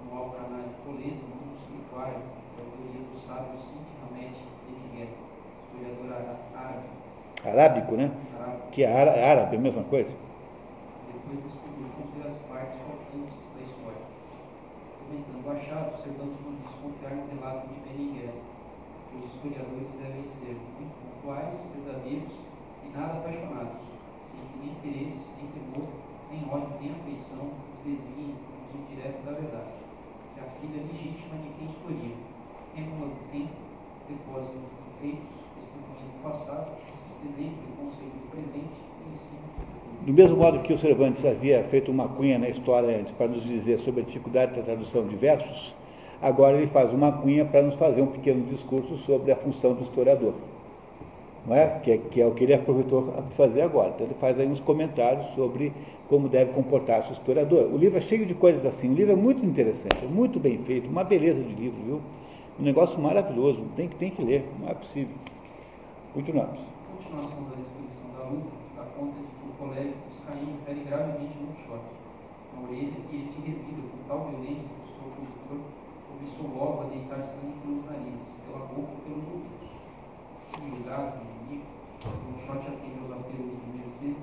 no Alcaná de Toledo um manuscrito árabe, da autoria do sábio Cinti Hamed de Miguel, historiador árabe, Arábico, né? Que é é árabe, a mesma coisa. depois descobriu conter as partes faltantes da história. Comentando o achado, Cervantes não diz confiar no relato de Beniguel, que os historiadores devem ser muito pontuais, verdadeiros e nada apaixonados, sem que nem interesse, nem temor, nem ódio, nem afeição os desviem direto da verdade, que a filha legítima de quem historia, êmula do tempo, depósito de feitos, testemunha do passado, exemplo e conselho do presente e ensino do mesmo modo que o Cervantes havia feito uma cunha na história antes para nos dizer sobre a dificuldade da tradução de versos, agora ele faz uma cunha para nos fazer um pequeno discurso sobre a função do historiador. Não é? Que, é, que é o que ele aproveitou a fazer agora. Então ele faz aí uns comentários sobre como deve comportar-se o historiador. O livro é cheio de coisas assim. O livro é muito interessante, é muito bem feito, uma beleza de livro, viu? Um negócio maravilhoso, tem que, tem que ler, não é possível. Continuamos. continuação da descrição da luta, dá conta de que o colérico Biscaíno fere gravemente no choque na orelha e este revida com tal violência que o seu opositor começou logo a deitar sangue pelos narizes, pela boca e pelos ouvidos. Subjugado, inimigo, Don Quixote atende aos apelos de mercê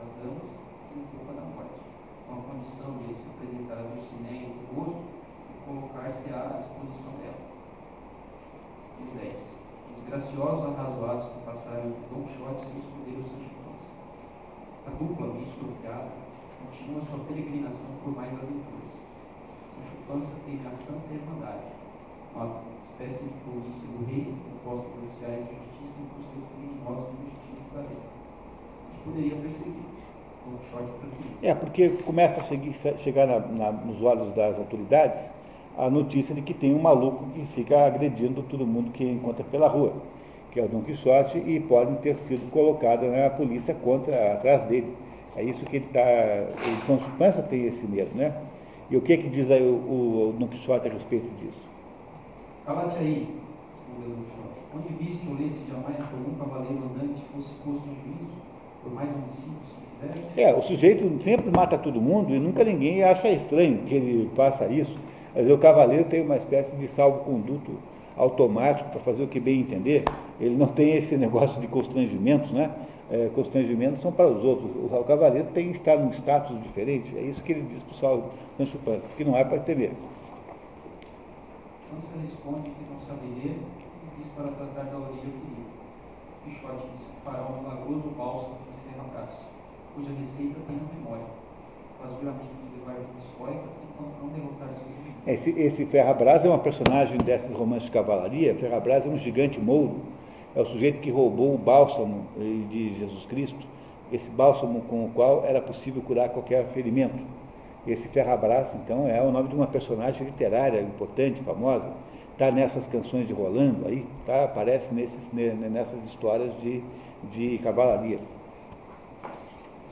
das damas e um pouco da morte, com a condição de ele se apresentar a Dulcinea do rosto e colocar-se à disposição dela. E 10. Os graciosos arrazoados que passaram entre Don Quixote e seu escudeiro Sancho A dupla, bem estropiada, continua sua peregrinação por mais aventuras. Sancho Panza teve a santa irmandade, uma espécie de polícia do rei, composta por oficiais de justiça e por criminosos fugitivos da lei. Os poderia perseguir. Quixote tranquilo. É, porque começa a seguir- chegar na- na- nos olhos das autoridades a notícia de que tem um maluco que fica agredindo todo mundo que encontra pela rua, que é o Dom Quixote, e podem ter sido colocados na polícia contra, atrás dele. É isso que ele está. Então, Pança tem esse medo, né? E o que, que diz aí o, o, o Dom Quixote a respeito disso? Cala-te aí, respondeu Don Quixote. Onde viste ou leste jamais que algum cavaleiro andante fosse posto em juízo por mais homicídios que fizesse? É, o sujeito sempre mata todo mundo e nunca ninguém acha estranho que ele faça isso. Mas o cavaleiro tem uma espécie de salvo-conduto automático para fazer o que bem entender. Ele não tem esse negócio de constrangimentos, né? É, constrangimentos são para os outros. O, o cavaleiro tem que estar num status diferente. É isso que ele diz para o Saulo Sancho Panza, que não é para temer. Pança responde que não sabe ler e diz para tratar da orelha do livro. Quixote diz que fará um milagroso bálsamo de ferro-braço, cuja receita tem a memória. Faz juramento de levar vida estoica enquanto não derrotar seu. Esse, esse Ferrabras é uma personagem desses romances de cavalaria. Ferrabras é um gigante mouro. É o sujeito que roubou o bálsamo eh, de Jesus Cristo. Esse bálsamo com o qual era possível curar qualquer ferimento. Esse Ferrabras, então, é o nome de uma personagem literária importante, famosa. Está nessas canções de Rolando aí, tá? aparece nesses, ne- nessas histórias de, de cavalaria.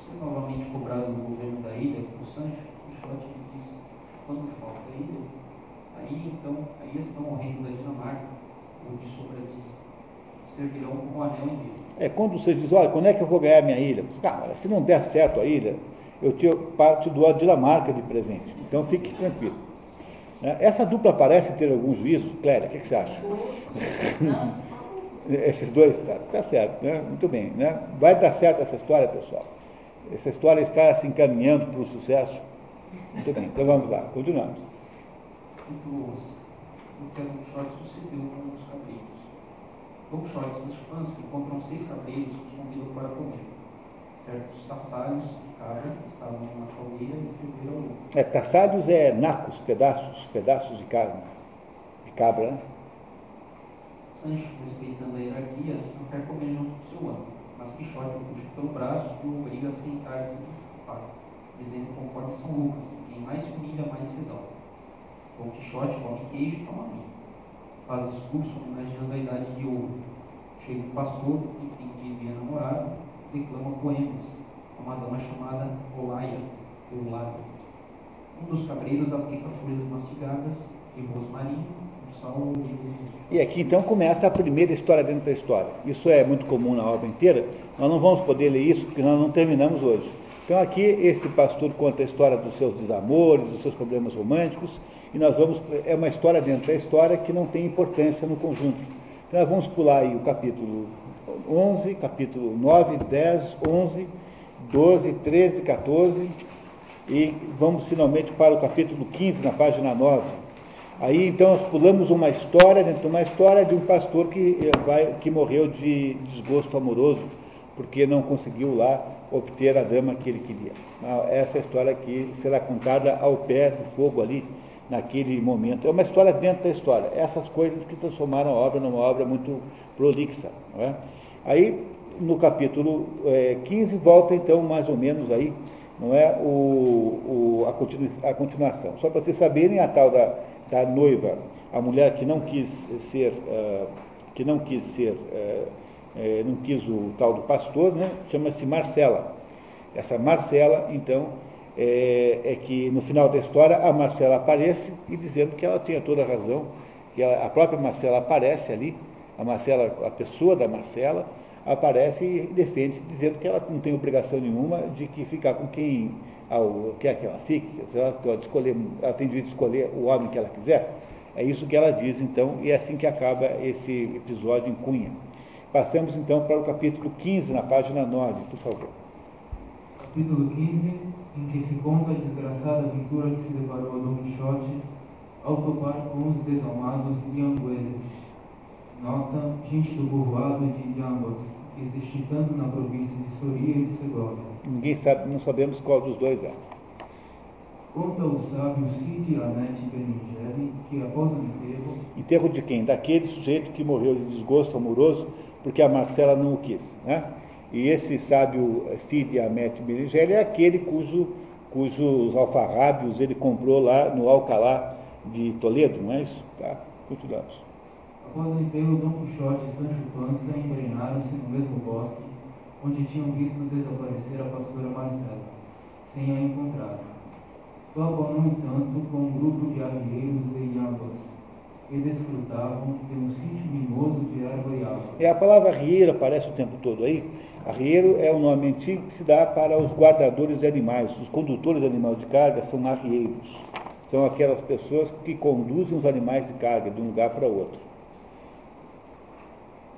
Sendo novamente cobrado no governo da ilha por Sancho, lhe diz quando falta aí então, aí estão o reino da Dinamarca, onde sobra diz, servirão como anel em meio. É, quando você diz, olha, quando é que eu vou ganhar minha ilha? Cara, se não der certo a ilha, eu te, te dou a Dinamarca de presente. Então fique tranquilo. Né? Essa dupla parece ter algum juízo? Clélia, o que, que você acha? Esses dois, tá, tá certo, né? Muito bem, né? Vai dar certo essa história, pessoal. Essa história está se encaminhando para o sucesso. Muito bem, então vamos lá, continuamos. Muito 11. No que a Don Quixote sucedeu com um dos cabreiros. Don Quixote e Sancho Panza encontram seis cabreiros que os convidam para comer. Certos tassalhos de cabra que estavam numa caldeira e ferveram lume. É, caçados é nacos, pedaços, pedaços de carne, de cabra, né? Sancho, respeitando a hierarquia, não quer comer junto com seu amo, mas Quixote o puxa pelo braço e o obriga a sentar-se no pátio, dizendo conforme São Lucas, quem mais humilha, mais se exalta. Dom Quixote come queijo e toma vinho. Faz discurso homenageando a idade de ouro. Chega um pastor que tem de bem namorado, declama poemas uma dama chamada Olaia, Eulalia. Um dos cabreiros aplica folhas mastigadas de rosmarinho, e E aqui então começa a primeira história dentro da história. Isso é muito comum na obra inteira. Nós não vamos poder ler isso porque nós não terminamos hoje. Então aqui esse pastor conta a história dos seus desamores, dos seus problemas românticos, e nós vamos é uma história dentro da história que não tem importância no conjunto. Então nós vamos pular aí o capítulo 11, capítulo 9, 10, 11, 12, 13, 14 e vamos finalmente para o capítulo 15 na página 9. Aí então nós pulamos uma história dentro de uma história de um pastor que, eh, vai, que morreu de desgosto amoroso, porque não conseguiu lá obter a dama que ele queria. Ah, Essa história aqui será contada ao pé do fogo ali, naquele momento. É uma história dentro da história. Essas coisas que transformaram a obra numa obra muito prolixa. É? Aí, no capítulo eh, 15, volta então mais ou menos aí, não é, o, o- a, continu- a continuação. Só para vocês saberem, a tal da, da noiva, a mulher que não quis ser, ah, que não quis ser, eh, eh, não quis o tal do pastor, né, chama-se Marcela. Essa Marcela, então, é, é que no final da história a Marcela aparece e dizendo que ela tinha toda a razão, que ela- a própria Marcela aparece ali, a Marcela, a pessoa da Marcela, aparece e defende-se dizendo que ela não tem obrigação nenhuma de que ficar com quem ao, quer que ela fique, ela pode escolher, ela tem direito de escolher o homem que ela quiser. É isso que ela diz, então, e é assim que acaba esse episódio em Cunha. Passamos então para o capítulo 15, na página 9, por favor. Capítulo 15, em que se conta a desgraçada aventura que se deparou a Dom Quixote ao topar com os desalmados Iambueses. Nota, gente do povoado de Iambas, que existe tanto na província de Soria e de Segóvia. Ninguém sabe, não sabemos qual dos dois é. Conta o sábio Cid Anete Beningeli que após o enterro, Enterro de quem? Daquele sujeito que morreu de desgosto amoroso porque a Marcela não o quis. Né? E esse sábio Cid Amete Beringelli é aquele cujo, cujos alfarrábios ele comprou lá no Alcalá de Toledo, não é isso? Tá, continuamos. após o enterro, Dom Quixote e Sancho Panza embrenaram-se no mesmo bosque, onde tinham visto desaparecer a pastora Marcela, sem a encontrar. Topam, no entanto, com um grupo de arrieiros de Iambas, e desfrutavam de um sítio mimoso de erva e água. É, a palavra arrieiro aparece o tempo todo aí. Arrieiro é o nome antigo que se dá para os guardadores de animais. Os condutores de animais de carga são arrieiros. São aquelas pessoas que conduzem os animais de carga de um lugar para outro.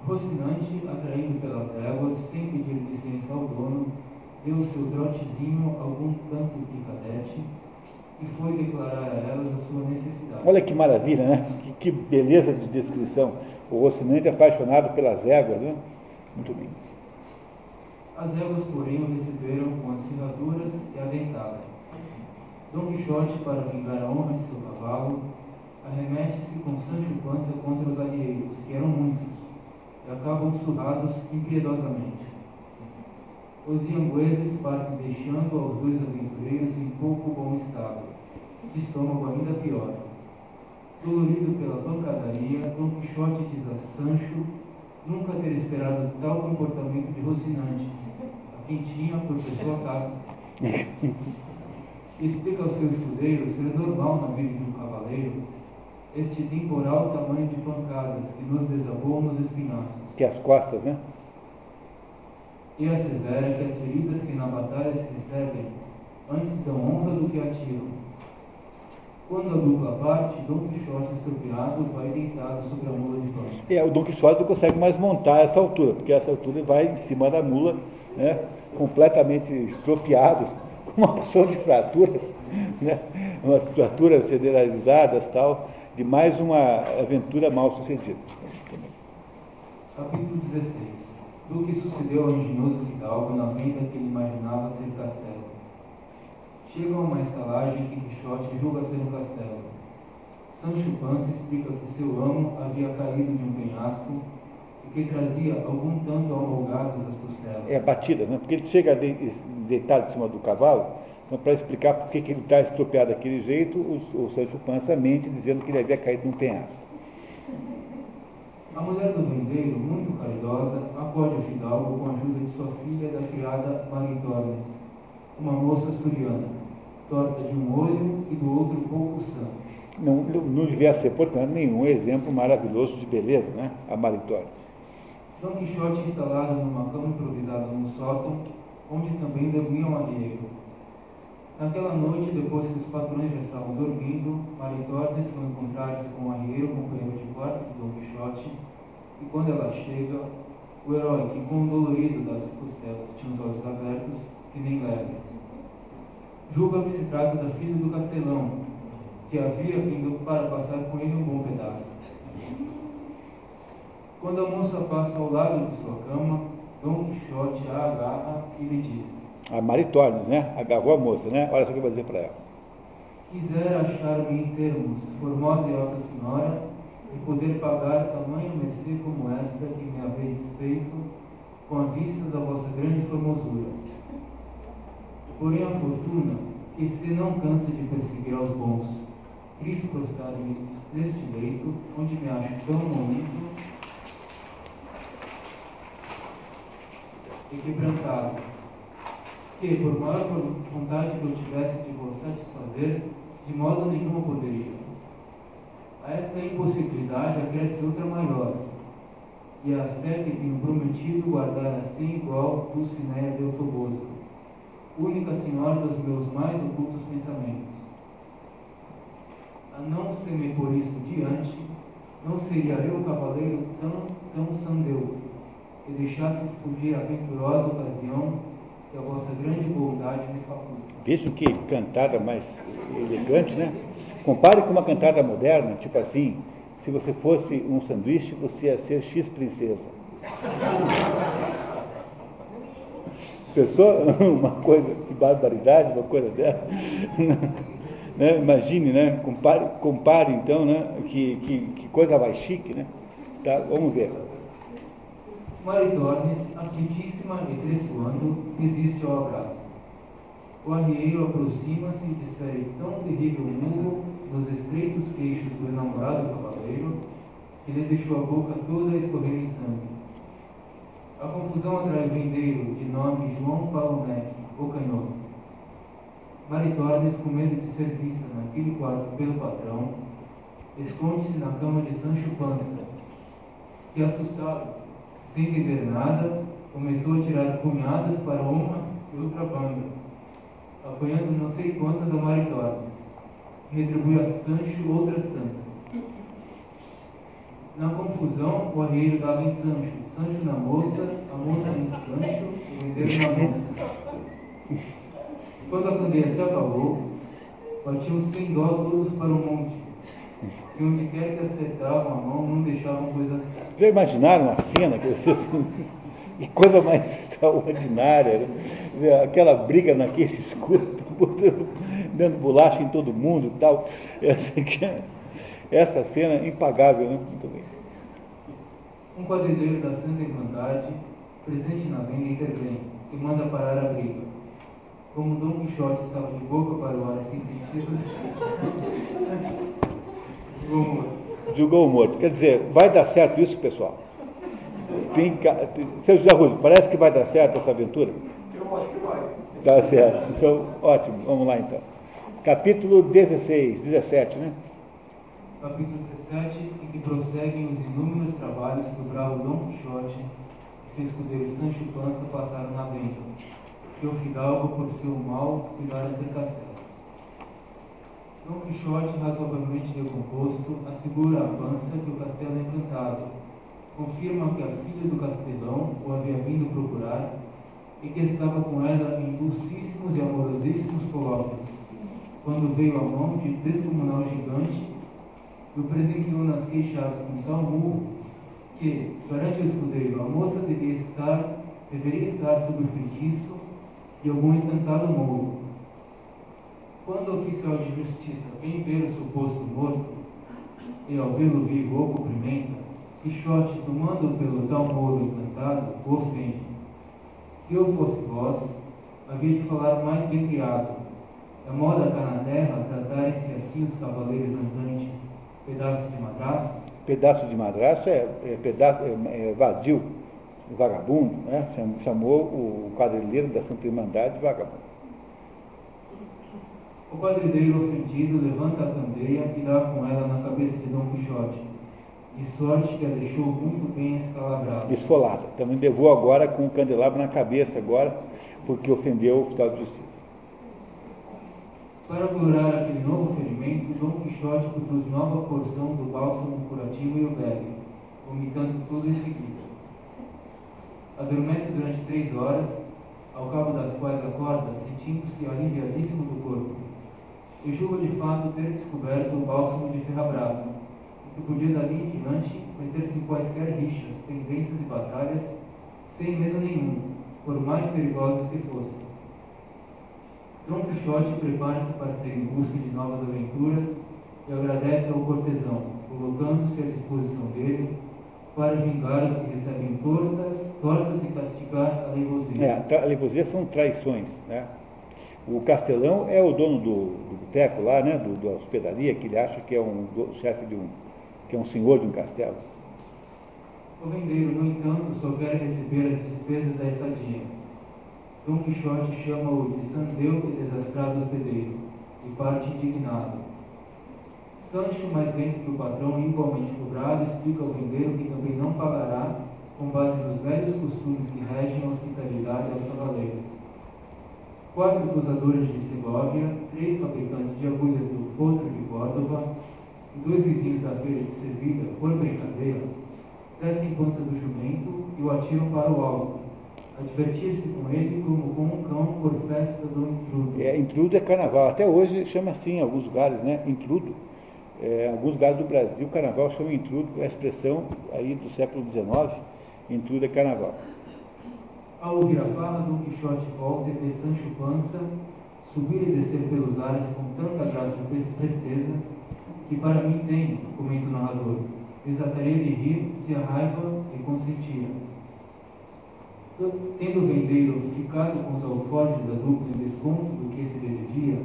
Rocinante, atraído pelas éguas, sem pedir licença ao dono, deu o seu trotezinho algum tanto picadete e foi declarar a elas a sua necessidade. Olha que maravilha, né? Que, que beleza de descrição. O Rocinante é apaixonado pelas éguas, né? Muito bem. As éguas, porém, o receberam com as ferraduras e a dentada. Dom Quixote, para vingar a honra de seu cavalo, arremete-se com Sancho Panza contra os arrieiros, que eram muitos, e acabam surrados impiedosamente. Os iambueses partem deixando aos dois aventureiros em pouco bom estado, de estômago ainda pior. Dolorido pela pancadaria, Dom Quixote diz a Sancho nunca ter esperado tal comportamento de Rocinante, a quem tinha por pessoa casta. Explica ao seu escudeiro ser normal na vida de um cavaleiro este temporal tamanho de pancadas que nos desabou nos espinhaços. Que as costas, né? E assevera que as feridas que na batalha se recebem antes dão honra do que atiram. Quando a dupla parte, Dom Quixote estropiado vai deitado sobre a mula de pano. É, o Dom Quixote não consegue mais montar essa altura, porque essa altura ele vai em cima da mula, né? Completamente estropiado, com uma porção de fraturas, né? umas fraturas generalizadas tal, de mais uma aventura mal sucedida. Capítulo 16 Do que sucedeu ao engenhoso fidalgo na venda que ele imaginava ser castelo. Chega a uma estalagem que Quixote julga ser um castelo. Sancho Panza explica que seu amo havia caído de um penhasco e que trazia algum tanto amalgadas as costelas. É batida, né? porque ele chega de- deitado em cima do cavalo, então para explicar por que ele está estropiado daquele jeito, o, o Sancho Panza mente dizendo que ele havia caído num penhasco. A mulher do vendeiro, muito caridosa, acode o fidalgo com a ajuda de sua filha da criada Maritornes, uma moça asturiana, torta de um olho e do outro pouco sã. Não, não devia ser, portanto, nenhum exemplo maravilhoso de beleza, né? A Maritória. Dom Quixote instalado numa cama improvisada no sótão, onde também dormia um arrieiro. Naquela noite, depois que os patrões já estavam dormindo, Maritornes foi encontrar-se com o arrieiro, companheiro de quarto de Dom Quixote, e quando ela chega, o herói, que com dolorido das costelas tinha os olhos abertos, que nem leve, julga que se trata da filha do castelão, que havia vindo para passar com ele um bom pedaço. Quando a moça passa ao lado de sua cama, Dom Quixote a agarra e lhe diz: A Maritornes, né? Agarrou a moça, né? Olha só o que eu vou dizer para ela. Quisera achar-me em termos, formosa e alta senhora, e poder pagar tamanho mercê como esta que me haveis feito, com a vista da vossa grande formosura. Porém a fortuna, que se não cansa de perseguir aos bons, quis prostrar-me neste leito, onde me acho tão bonito e quebrantado, que, por maior vontade que eu tivesse de vos satisfazer, de modo nenhum eu poderia. A esta impossibilidade acresce outra maior, e as até que tenho prometido guardar assim igual Dulcinea del Toboso, única senhora dos meus mais ocultos pensamentos. A não se me por isso diante, não seria eu cavaleiro tão, tão sandeu, e deixasse fugir a venturosa ocasião que a vossa grande bondade me faculta. Vejam que cantada mais elegante, né? Compare com uma cantada moderna, tipo assim, se você fosse um sanduíche, você ia ser X princesa. Pensou uma coisa, que barbaridade, uma coisa dessa? né? Imagine, né? Compare, compare então, né? Que, que, que coisa mais chique, né? Tá? Vamos ver. Maritornes, aflitíssima e tresuando, resiste ao abraço. O arrieiro aproxima-se e desfere tão terrível murro nos estreitos queixos do enamorado cavaleiro que lhe deixou a boca toda a escorrer em sangue. A confusão atrai o vendeiro, de nome João Palomec, o canhoto. Maritornes, com medo de ser vista naquele quarto pelo patrão, esconde-se na cama de Sancho Panza, que, assustado, sem entender nada, começou a tirar punhadas para uma e outra banda, apanhando não sei quantas Maritornes, e retribui a Sancho outras tantas. Na confusão, o arrieiro dava em Sancho, Sancho na moça, a moça em Sancho, o vendeiro na moça. Quando a candeia se acabou, batiam sem dó todos para o monte, e onde quer que acertavam a mão, não deixavam coisas Já imaginaram a cena que vocês. Que coisa mais extraordinária, né? Aquela briga naquele escuro, dando bolacha em todo mundo e tal. Essa, é- essa cena é impagável, né? Muito bem. Um quadrilheiro da Santa Irmandade, presente na venda, intervém e manda parar a briga. Como Dom Quixote estava de boca para o ar sem sentidos, como Julgou o morto. Quer dizer, vai dar certo isso, pessoal? Tem, seu José Rúlio, parece que vai dar certo essa aventura? Eu acho que vai. Tá certo. Então, ótimo. Vamos lá então. Capítulo 16, 17, né? capítulo 17, em que prosseguem os inúmeros trabalhos que o bravo Dom Quixote e seu escudeiro Sancho Panza passaram na venda, que o fidalgo, por seu mal, cuidara ser castelo. Dom Quixote, razoavelmente decomposto, assegura a Pança que o castelo é encantado, confirma que a filha do castelão o havia vindo procurar e que estava com ela em dulcíssimos e amorosíssimos colóquios, quando veio a mão de descomunal gigante e o presenteou nas queixadas com tal murro que, perante o escudeiro, a moça deveria estar, deveria estar sob o feitiço de algum encantado mouro. Quando o oficial de justiça vem ver o suposto morto, e ao vê-lo vivo o cumprimenta, Quixote, tomando pelo tal mouro encantado, o ofende. Se eu fosse vós, havia de falar mais bem criado. É moda cá na terra tratarem-se assim os cavaleiros andantes, pedaço de madraço? Pedaço de madraço é, é pedaço, é, é vazio, vagabundo, né? Cham- Chamou o quadrilheiro da Santa Irmandade de vagabundo. O quadrilheiro ofendido levanta a candeia e dá com ela na cabeça de Dom Quixote, de sorte que a deixou muito bem escalabrado. Esfolada. Também levou agora com o candelabro na cabeça agora, porque ofendeu o oficial de justiça. Para curar aquele novo ferimento, Dom Quixote produz nova porção do bálsamo curativo e o bebe, vomitando tudo em seguida. Adormece durante três horas, ao cabo das quais acorda, sentindo-se aliviadíssimo do corpo, e julga de fato ter descoberto o bálsamo de Ferrabras, e que podia dali em diante meter-se em quaisquer rixas, pendências e batalhas, sem medo nenhum, por mais perigosas que fossem. Dom Quixote prepara-se para ser em busca de novas aventuras e agradece ao cortesão, colocando-se à disposição dele para vingar os que recebem tortas, tortas e castigar a leivosia. É, tra- alevosias são traições, né? O castelão é o dono do, do boteco lá, né? Do, da hospedaria, que ele acha que é um do- chefe de um, que é um senhor de um castelo. O vendeiro, no entanto, só quer receber as despesas da estadia. Dom Quixote chama-o de sandeu e desastrado hospedeiro, e parte indignado. Sancho, mais lento que o patrão, igualmente cobrado, explica ao vendeiro que também não pagará, com base nos velhos costumes que regem a hospitalidade aos cavaleiros. Quatro cruzadores de Segóvia, três fabricantes de agulhas do Potro de Córdoba dois vizinhos da feira de Sevilha, por brincadeira, descem pança do jumento e o atiram para o alto, a divertir-se com ele como com um cão por festa do intrudo. É, intrudo é carnaval. Até hoje chama assim em alguns lugares, né? Intrudo. É, alguns lugares do Brasil, carnaval chama intrudo, é a expressão aí do século XIX, intrudo é carnaval. Ao ouvir a fala, Dom Quixote volta e vê Sancho Pança subir e descer pelos ares com tanta graça e presteza que para mim tem, comenta o narrador, desataria de rir se a raiva lhe consentia. Tendo o vendeiro ficado com os alforjes da dupla em desconto do que se devia,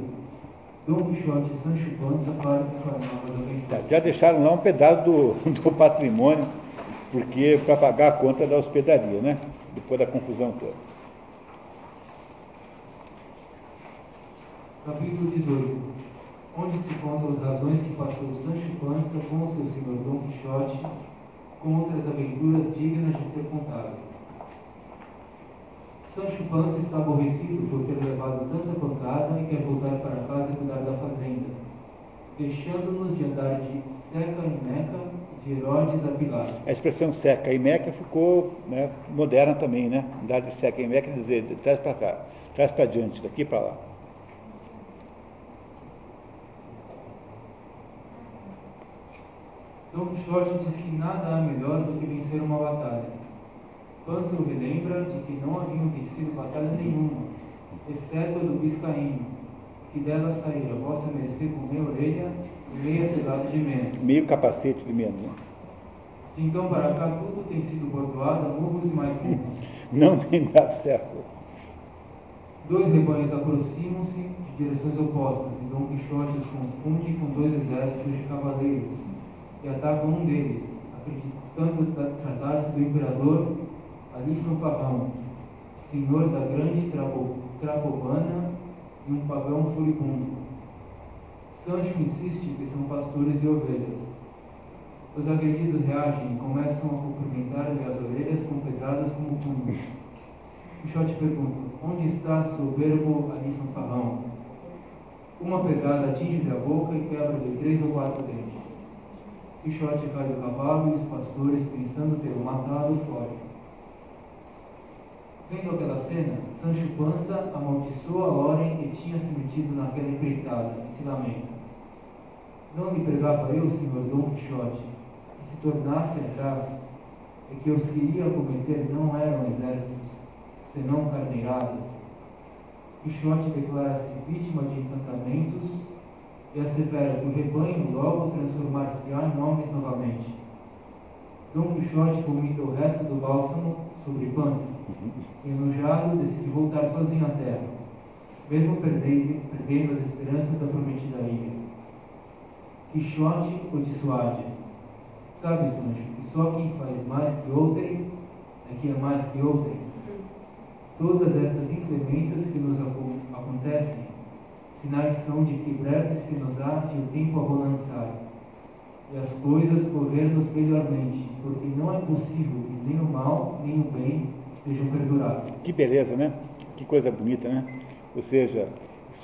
Dom Quixote e Sancho Pança partem para novas aventuras. Já deixaram lá um pedaço do, do patrimônio, porque para pagar a conta da hospedaria, né? Depois da confusão toda. Capítulo 18 Onde se contam as razões que passou Sancho Panza com seu senhor Dom Quixote com outras aventuras dignas de ser contadas. Sancho Panza está aborrecido por ter levado tanta pancada e quer voltar para casa e cuidar da fazenda, deixando-nos de andar de seca em meca, Herodes a Pilar. A expressão seca e meca ficou né, moderna também, né? Andar de seca em meca, quer dizer, traz para cá, traz para diante, daqui para lá. Dom Quixote diz que nada há melhor do que vencer uma batalha. Pança o relembra de que não haviam vencido batalha nenhuma, exceto a do Biscaíno, que dela saíra vossa mercê com meia orelha e meia de menos. Meio capacete de menos. Né? Então para cá tudo tem sido bordoado murros e mais murros. Não tem dado certo. Dois rebanhos aproximam-se de direções opostas e Dom Quixote os confunde com dois exércitos de cavaleiros e atacam um deles, acreditando tratar-se do imperador Alífio Pavão, senhor da grande Trapobana e um pavão furibundo. Sancho insiste que são pastores e ovelhas. Os agredidos reagem e começam a cumprimentar-lhe as orelhas com pedradas como punhos. Quixote pergunta, onde está soberbo Alífio Pavão? Uma pedrada atinge-lhe a boca e quebra-lhe três ou quatro dentes. Quixote cai do cavalo e os pastores, pensando tê-lo matado, fogem. Vendo aquela cena, Sancho Panza amaldiçoa Loren e tinha se metido naquela empreitada e se lamenta. Não lhe pregava eu, senhor Dom Quixote, que se tornasse atrás, e que os que iria cometer não eram exércitos, senão carneiradas. Quixote declara-se vítima de encantamentos e assevera que o rebanho logo transformar-se-á em homens novamente. Dom Quixote vomita o resto do bálsamo sobre Pança, e enojado decide voltar sozinho à terra, mesmo perdendo, perdendo as esperanças da prometida ilha. Quixote o dissuade. Sabe, Sancho, que só quem faz mais que outrem é que é mais que outrem. Todas estas inclemências que nos acontecem sinais são de que breve se nos há de o tempo a e as coisas correr-nos melhormente, porque não é possível que nem o mal, nem o bem sejam perduráveis. Que beleza, né? Que coisa bonita, né? Ou seja,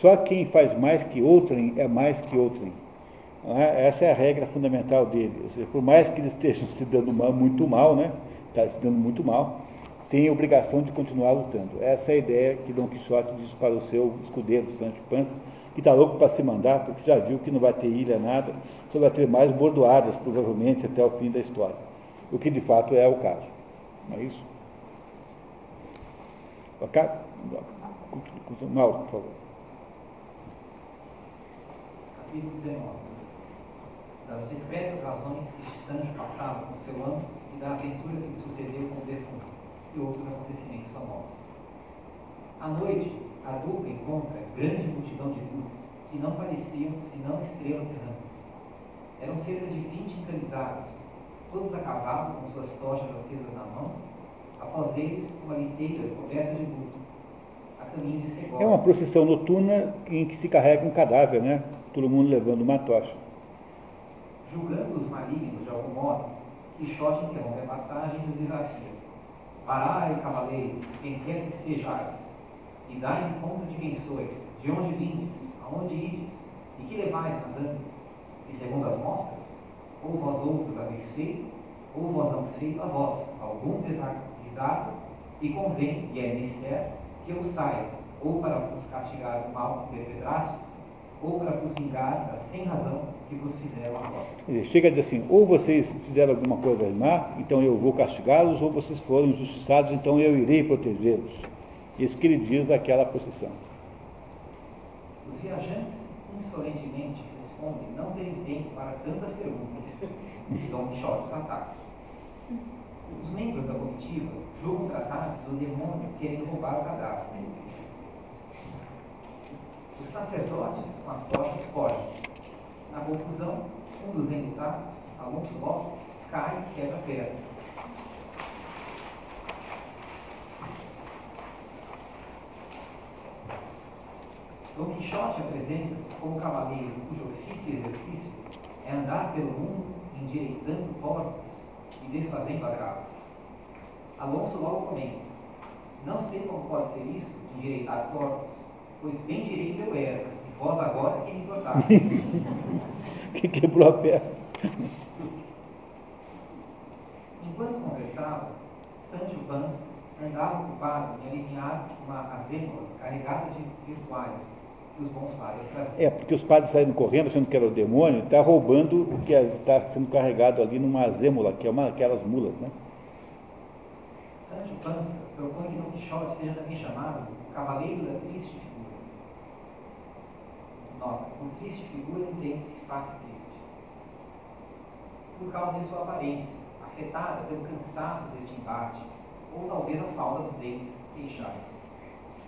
só quem faz mais que outrem é mais que outrem. É? Essa é a regra fundamental dele. Seja, por mais que eles estejam se dando mal, muito mal, né? Está se dando muito mal, tem a obrigação de continuar lutando. Essa é a ideia que Dom Quixote diz para o seu escudeiro, Sancho Panza, que está louco para se mandar, porque já viu que não vai ter ilha, nada, só vai ter mais bordoadas, provavelmente, até o fim da história. O que de fato é o caso. Não é isso? Mauro, por favor. Capítulo 19. Das discretas razões que Sancho passava com seu amo e da aventura que lhe sucedeu com o defunto e outros acontecimentos famosos. À noite, a dupla encontra grande multidão de luzes que não pareciam senão estrelas errantes. Eram cerca de vinte encamisados, todos a com suas tochas acesas na mão, após eles uma liteira coberta de luto, a caminho de. É uma procissão noturna em que se carrega um cadáver, né? Todo mundo levando uma tocha. Julgando os malignos de algum modo, Quixote interrompe a passagem e os desafia. Parai, cavaleiros, quem quer que sejais, e dai-me conta de quem sois, de onde vindes, aonde ides, e que levais nas antes, e segundo as mostras, ou vós outros haveis feito, ou vós não feito a vós algum desaguisado, e convém, e é mister, que eu saia, ou para vos castigar o mal que perpetrastes, ou para vos vingar da sem razão que vos fizeram a vós. Ele chega a dizer assim, ou vocês fizeram alguma coisa má, então eu vou castigá-los, ou vocês foram injustiçados, então eu irei protegê-los. Isso que ele diz daquela posição. Os viajantes insolentemente respondem não terem tempo para tantas perguntas e Dom Quixote os ataca. Os membros da comitiva julgam tratar-se do demônio querendo roubar o cadáver. Os sacerdotes com as tochas fogem. Na confusão, um dos enlutados, Alonso Lopes, cai e quebra a perna. Dom Quixote apresenta-se como cavaleiro cujo ofício e exercício é andar pelo mundo endireitando tortos e desfazendo agravos. Alonso logo comenta, não sei como pode ser isso endireitar tortos, pois bem direito eu era, vós agora que tornaste. Que quebrou a perna. Enquanto conversava, Sancho Panza andava ocupado em aliviar uma azêmola carregada de virtuais que os bons padres traziam. É, porque os padres saíram correndo, achando que era o demônio, está roubando o que está sendo carregado ali numa azêmola, que é uma aquelas mulas, né? Sancho Panza propõe que Don Quixote seja também chamado Cavaleiro da Triste. Nota, por triste figura entende-se face triste. Por causa de sua aparência, afetada pelo cansaço deste embate, ou talvez a falta dos dentes queixais.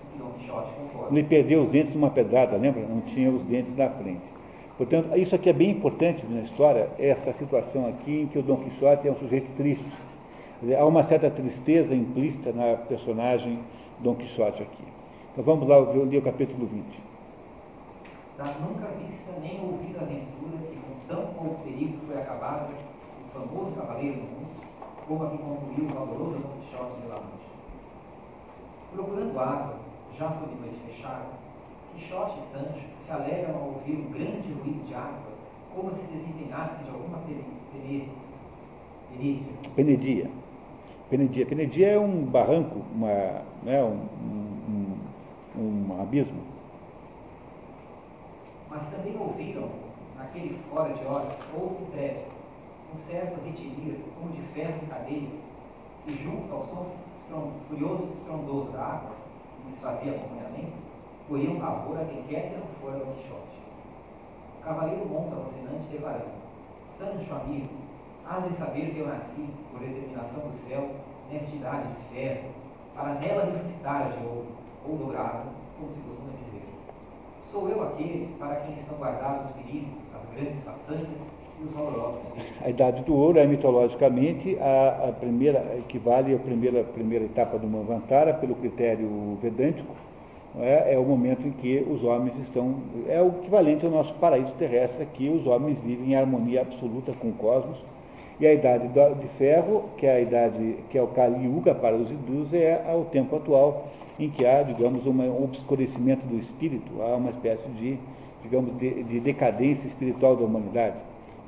O que Don Quixote concorda. Ele perdeu os dentes numa pedrada, lembra? Não tinha os dentes na frente. Portanto, isso aqui é bem importante na história, essa situação aqui em que o Dom Quixote é um sujeito triste. Há uma certa tristeza implícita na personagem Dom Quixote aqui. Então vamos lá ler o capítulo 20. Da nunca vista nem ouvida aventura que com tão pouco perigo foi acabada, o famoso cavaleiro do mundo, como a que concluiu o valoroso Don Quixote de La Mancha. Procurando água, já sob noite fechada, Quixote e Sancho se alegram ao ouvir um grande ruído de água, como se desempenhasse de alguma pene- pene- penedia. Penedia. Penedia. Penedia é um barranco, uma, né, um, um- um abismo. Mas também ouviram, naquele fora de horas, outro prédio, um certo retilir, como de ferros e cadeias, e juntos ao som furioso e estrondoso da água, que lhes fazia acompanhamento, corriam pavor a quem quer que não fora Don Quixote. O cavaleiro monta rocinante declarando, Sancho, amigo, hás de saber que eu nasci, por determinação do céu, nesta idade de ferro, para nela ressuscitar de ouro, ou dourado, como se costuma dizer. Sou eu aquele para quem estão guardados os perigos, as grandes façanhas e os valorosos. A Idade do Ouro é mitologicamente a, a primeira, equivale à primeira, primeira etapa do Manvantara, pelo critério vedântico, é? é o momento em que os homens estão, é o equivalente ao nosso paraíso terrestre, que os homens vivem em harmonia absoluta com o cosmos, e a Idade de Ferro, que é a idade, que é o Kali Yuga para os hindus, é o tempo atual em que há, digamos, um obscurecimento do espírito, há uma espécie de, digamos, de, de decadência espiritual da humanidade.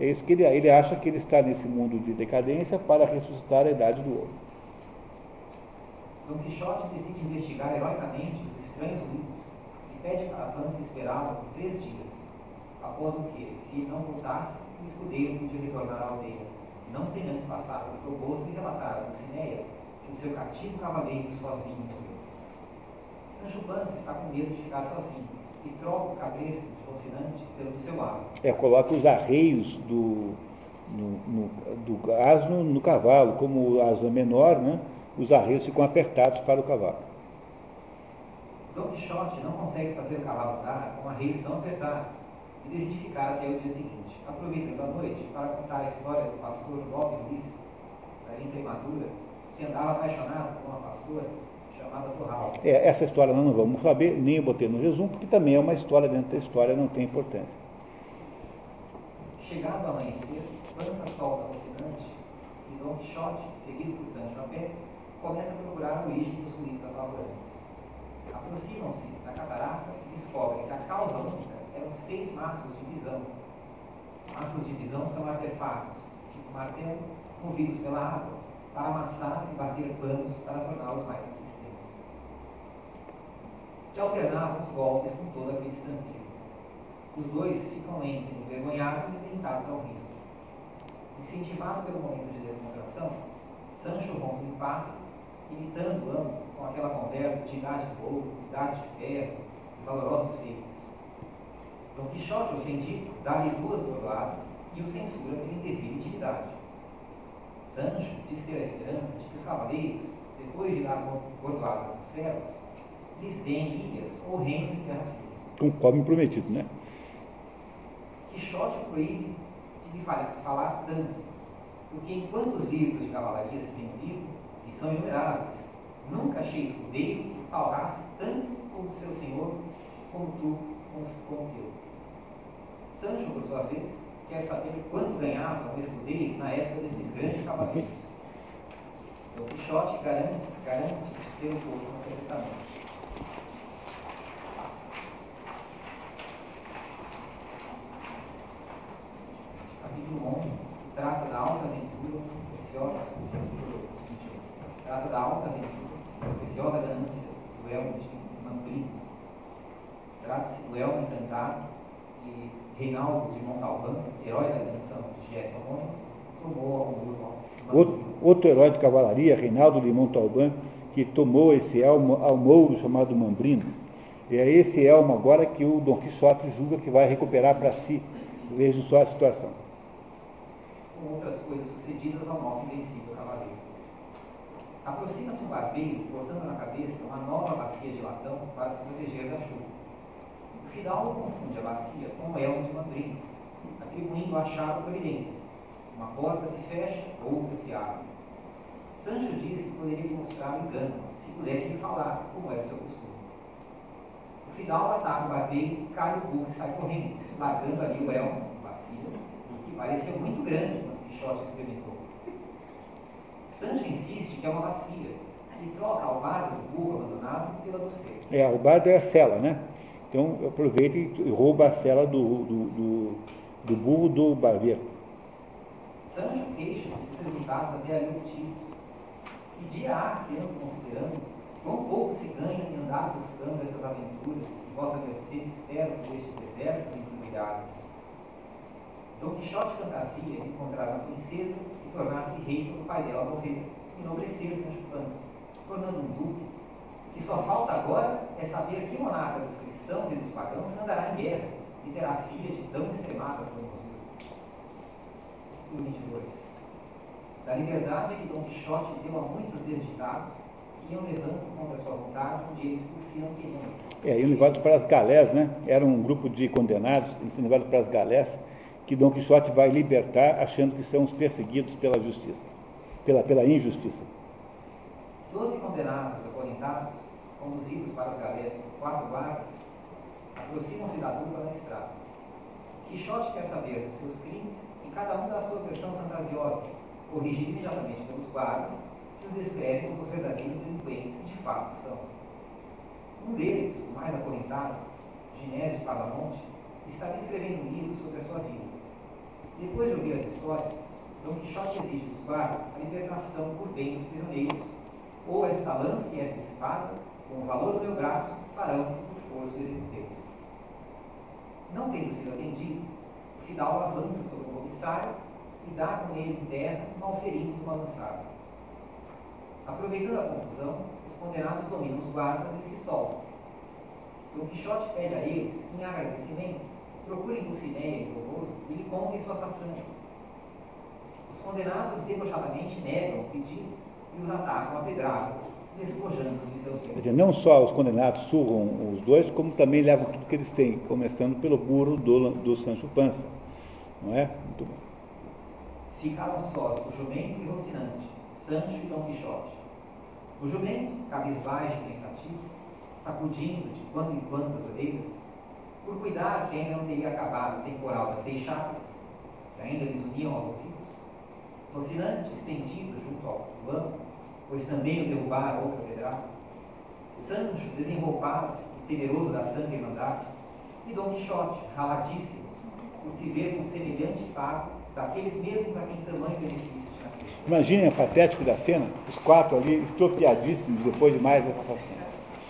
É isso que ele, ele acha que ele está nesse mundo de decadência para ressuscitar a idade do ouro. Don Quixote decide investigar heroicamente os estranhos ruídos e pede a Avança esperá-lo por três dias, após o que, se não voltasse, o escudeiro podia retornar à aldeia, não sem antes passar pelo toboso e relatar a Dulcinea que o seu cativo cavaleiro sozinho. Sancho Panza está com medo de ficar sozinho e troca o cabresto de Rocinante pelo do seu asno. É, coloca os arreios do, no- no- do asno no cavalo, como o asno é menor, né, os arreios ficam apertados para o cavalo. Don Quixote não consegue fazer o cavalo andar com arreios tão apertados e decide ficar até o dia seguinte, aproveitando a noite para contar a história do pastor Bob Luiz, da imatura, que andava apaixonado por uma pastora chamada Torral. É, essa história nós não vamos saber, nem eu botei no resumo, porque também é uma história dentro da história, não tem importância. Chegado ao amanhecer, Pança solta Rocinante e Don Quixote, seguido por Sancho a pé, começa a procurar a origem dos ruídos apavorantes. Aproximam-se da catarata e descobrem que a causa única eram seis maços de visão. Maços de visão são artefatos, tipo martelo, movidos pela água, para amassar e bater panos para torná-los mais. Que alternavam os golpes com todo aquele estampio. Os dois ficam entre envergonhados e tentados ao riso. Incentivado pelo momento de descontração, Sancho rompe em paz, imitando ambos com aquela conversa de idade de ouro, idade de ferro e valorosos feitos. Dom Quixote, ofendido, dá-lhe duas bordoadas e o censura por indevida intimidade. Sancho diz ter a esperança de que os cavaleiros, depois de dar bordoada aos servos, lhes deem ilhas ou reinos em terra firme. Conforme prometido, né? Quixote proíbe de lhe falar, falar tanto, porque enquanto os livros de cavalaria se têm lido, e são inumeráveis, nunca achei escudeiro que falasse tanto com o seu senhor como tu com o teu. Sancho, por sua vez, quer saber quanto ganhava um escudeiro na época desses grandes cavaleiros. Então, Quixote garante, garante ter o posto no seu testamento. Capítulo 11 trata da alta aventura preciosa, trata da alta aventura, preciosa ganância do elmo de Mambrino. Trata-se do elmo encantado e Reinaldo de Montalbán, herói da canção de Géssima Mônica, tomou ao muro outro herói de cavalaria, Reinaldo de Montalbán, que tomou esse elmo ao mouro chamado Mambrino. E é esse elmo agora que o Dom Quixote julga que vai recuperar para si. Veja só a situação. Com outras coisas sucedidas ao nosso invencível cavaleiro. Aproxima-se um barbeiro, portando na cabeça uma nova bacia de latão para se proteger da chuva. O fidalgo confunde a bacia com o elmo de Mambrino, atribuindo ao achado providência. Uma porta se fecha, outra se abre. Sancho diz que poderia mostrar o engano, se pudesse lhe falar, como era o seu costume. O fidalgo ataca o barbeiro cai o burro e sai correndo, largando ali o elmo, pareceu muito grande quando Quixote experimentou. Sancho insiste que é uma bacia e troca o bardo do burro abandonado pela do. É, o bardo é a cela, né? Então aproveita e rouba a cela do, do, do, do burro do barbeiro. Sancho queixa dos resultados até ali obtidos. E dia há que ando considerando quão pouco se ganha em andar buscando essas aventuras que vossa mercê espera por estes desertos e encruzilhadas. Dom Quixote fantasia encontrar uma princesa e tornar-se rei quando o pai dela morrer, enobrecer Sancho Panza, tornando um duque, que só falta agora é saber que monarca dos cristãos e dos pagãos andará em guerra e terá filha de tão extremada formosura. 22. Da liberdade que Dom Quixote deu a muitos desditados, que iam levando contra sua vontade, onde eles pulsiam querendo. É, iam levados para as galés, né? Era um grupo de condenados, são levados para as galés, que Dom Quixote vai libertar, achando que são os perseguidos pela justiça, pela, pela injustiça. Doze condenados acorrentados, conduzidos para as galés por quatro guardas, aproximam-se da dupla na estrada. Quixote quer saber dos seus crimes e cada um dá sua versão fantasiosa, corrigida imediatamente pelos guardas, que os descrevem como os verdadeiros delinquentes que de fato são. Um deles, o mais acorrentado, Ginésio de Padamonte, estava escrevendo um livro sobre a sua vida. Depois de ouvir as histórias, Dom Quixote exige dos guardas a libertação por bem dos prisioneiros, ou esta lança e esta espada, com o valor do meu braço, farão o esforço de executê-los. Não tendo sido atendido, o fidalgo avança sobre o comissário e dá com ele em terra, mal ferindo uma lançada. Aproveitando a confusão, os condenados dominam os guardas e se soltam. Dom Quixote pede a eles, em agradecimento, procurem Dulcinea e Corvoso e lhe contem sua façanha. Os condenados debochadamente negam o pedido e os atacam a pedradas, despojando-os de seus bens. não só os condenados surram os dois, como também levam tudo que eles têm, começando pelo burro do, do Sancho Panza. Não é? Muito bom. Ficaram sós o jumento e Rocinante, Sancho e Dom Quixote. O jumento, cabisbaixo e pensativo, sacudindo de quando em quando as orelhas, por cuidar que ainda não teria acabado o temporal das seis chapas, que ainda lhes uniam aos ouvidos. Rocinante, estendido junto ao banco, pois também o derrubara outra pedrada. Sancho, desenvolvado e temeroso da santa irmandade. E Dom Quixote, raladíssimo, por se ver com semelhante pago daqueles mesmos a quem tamanho benefício tinha. Imaginem a patético da cena, os quatro ali, estropiadíssimos depois de mais essa assassina.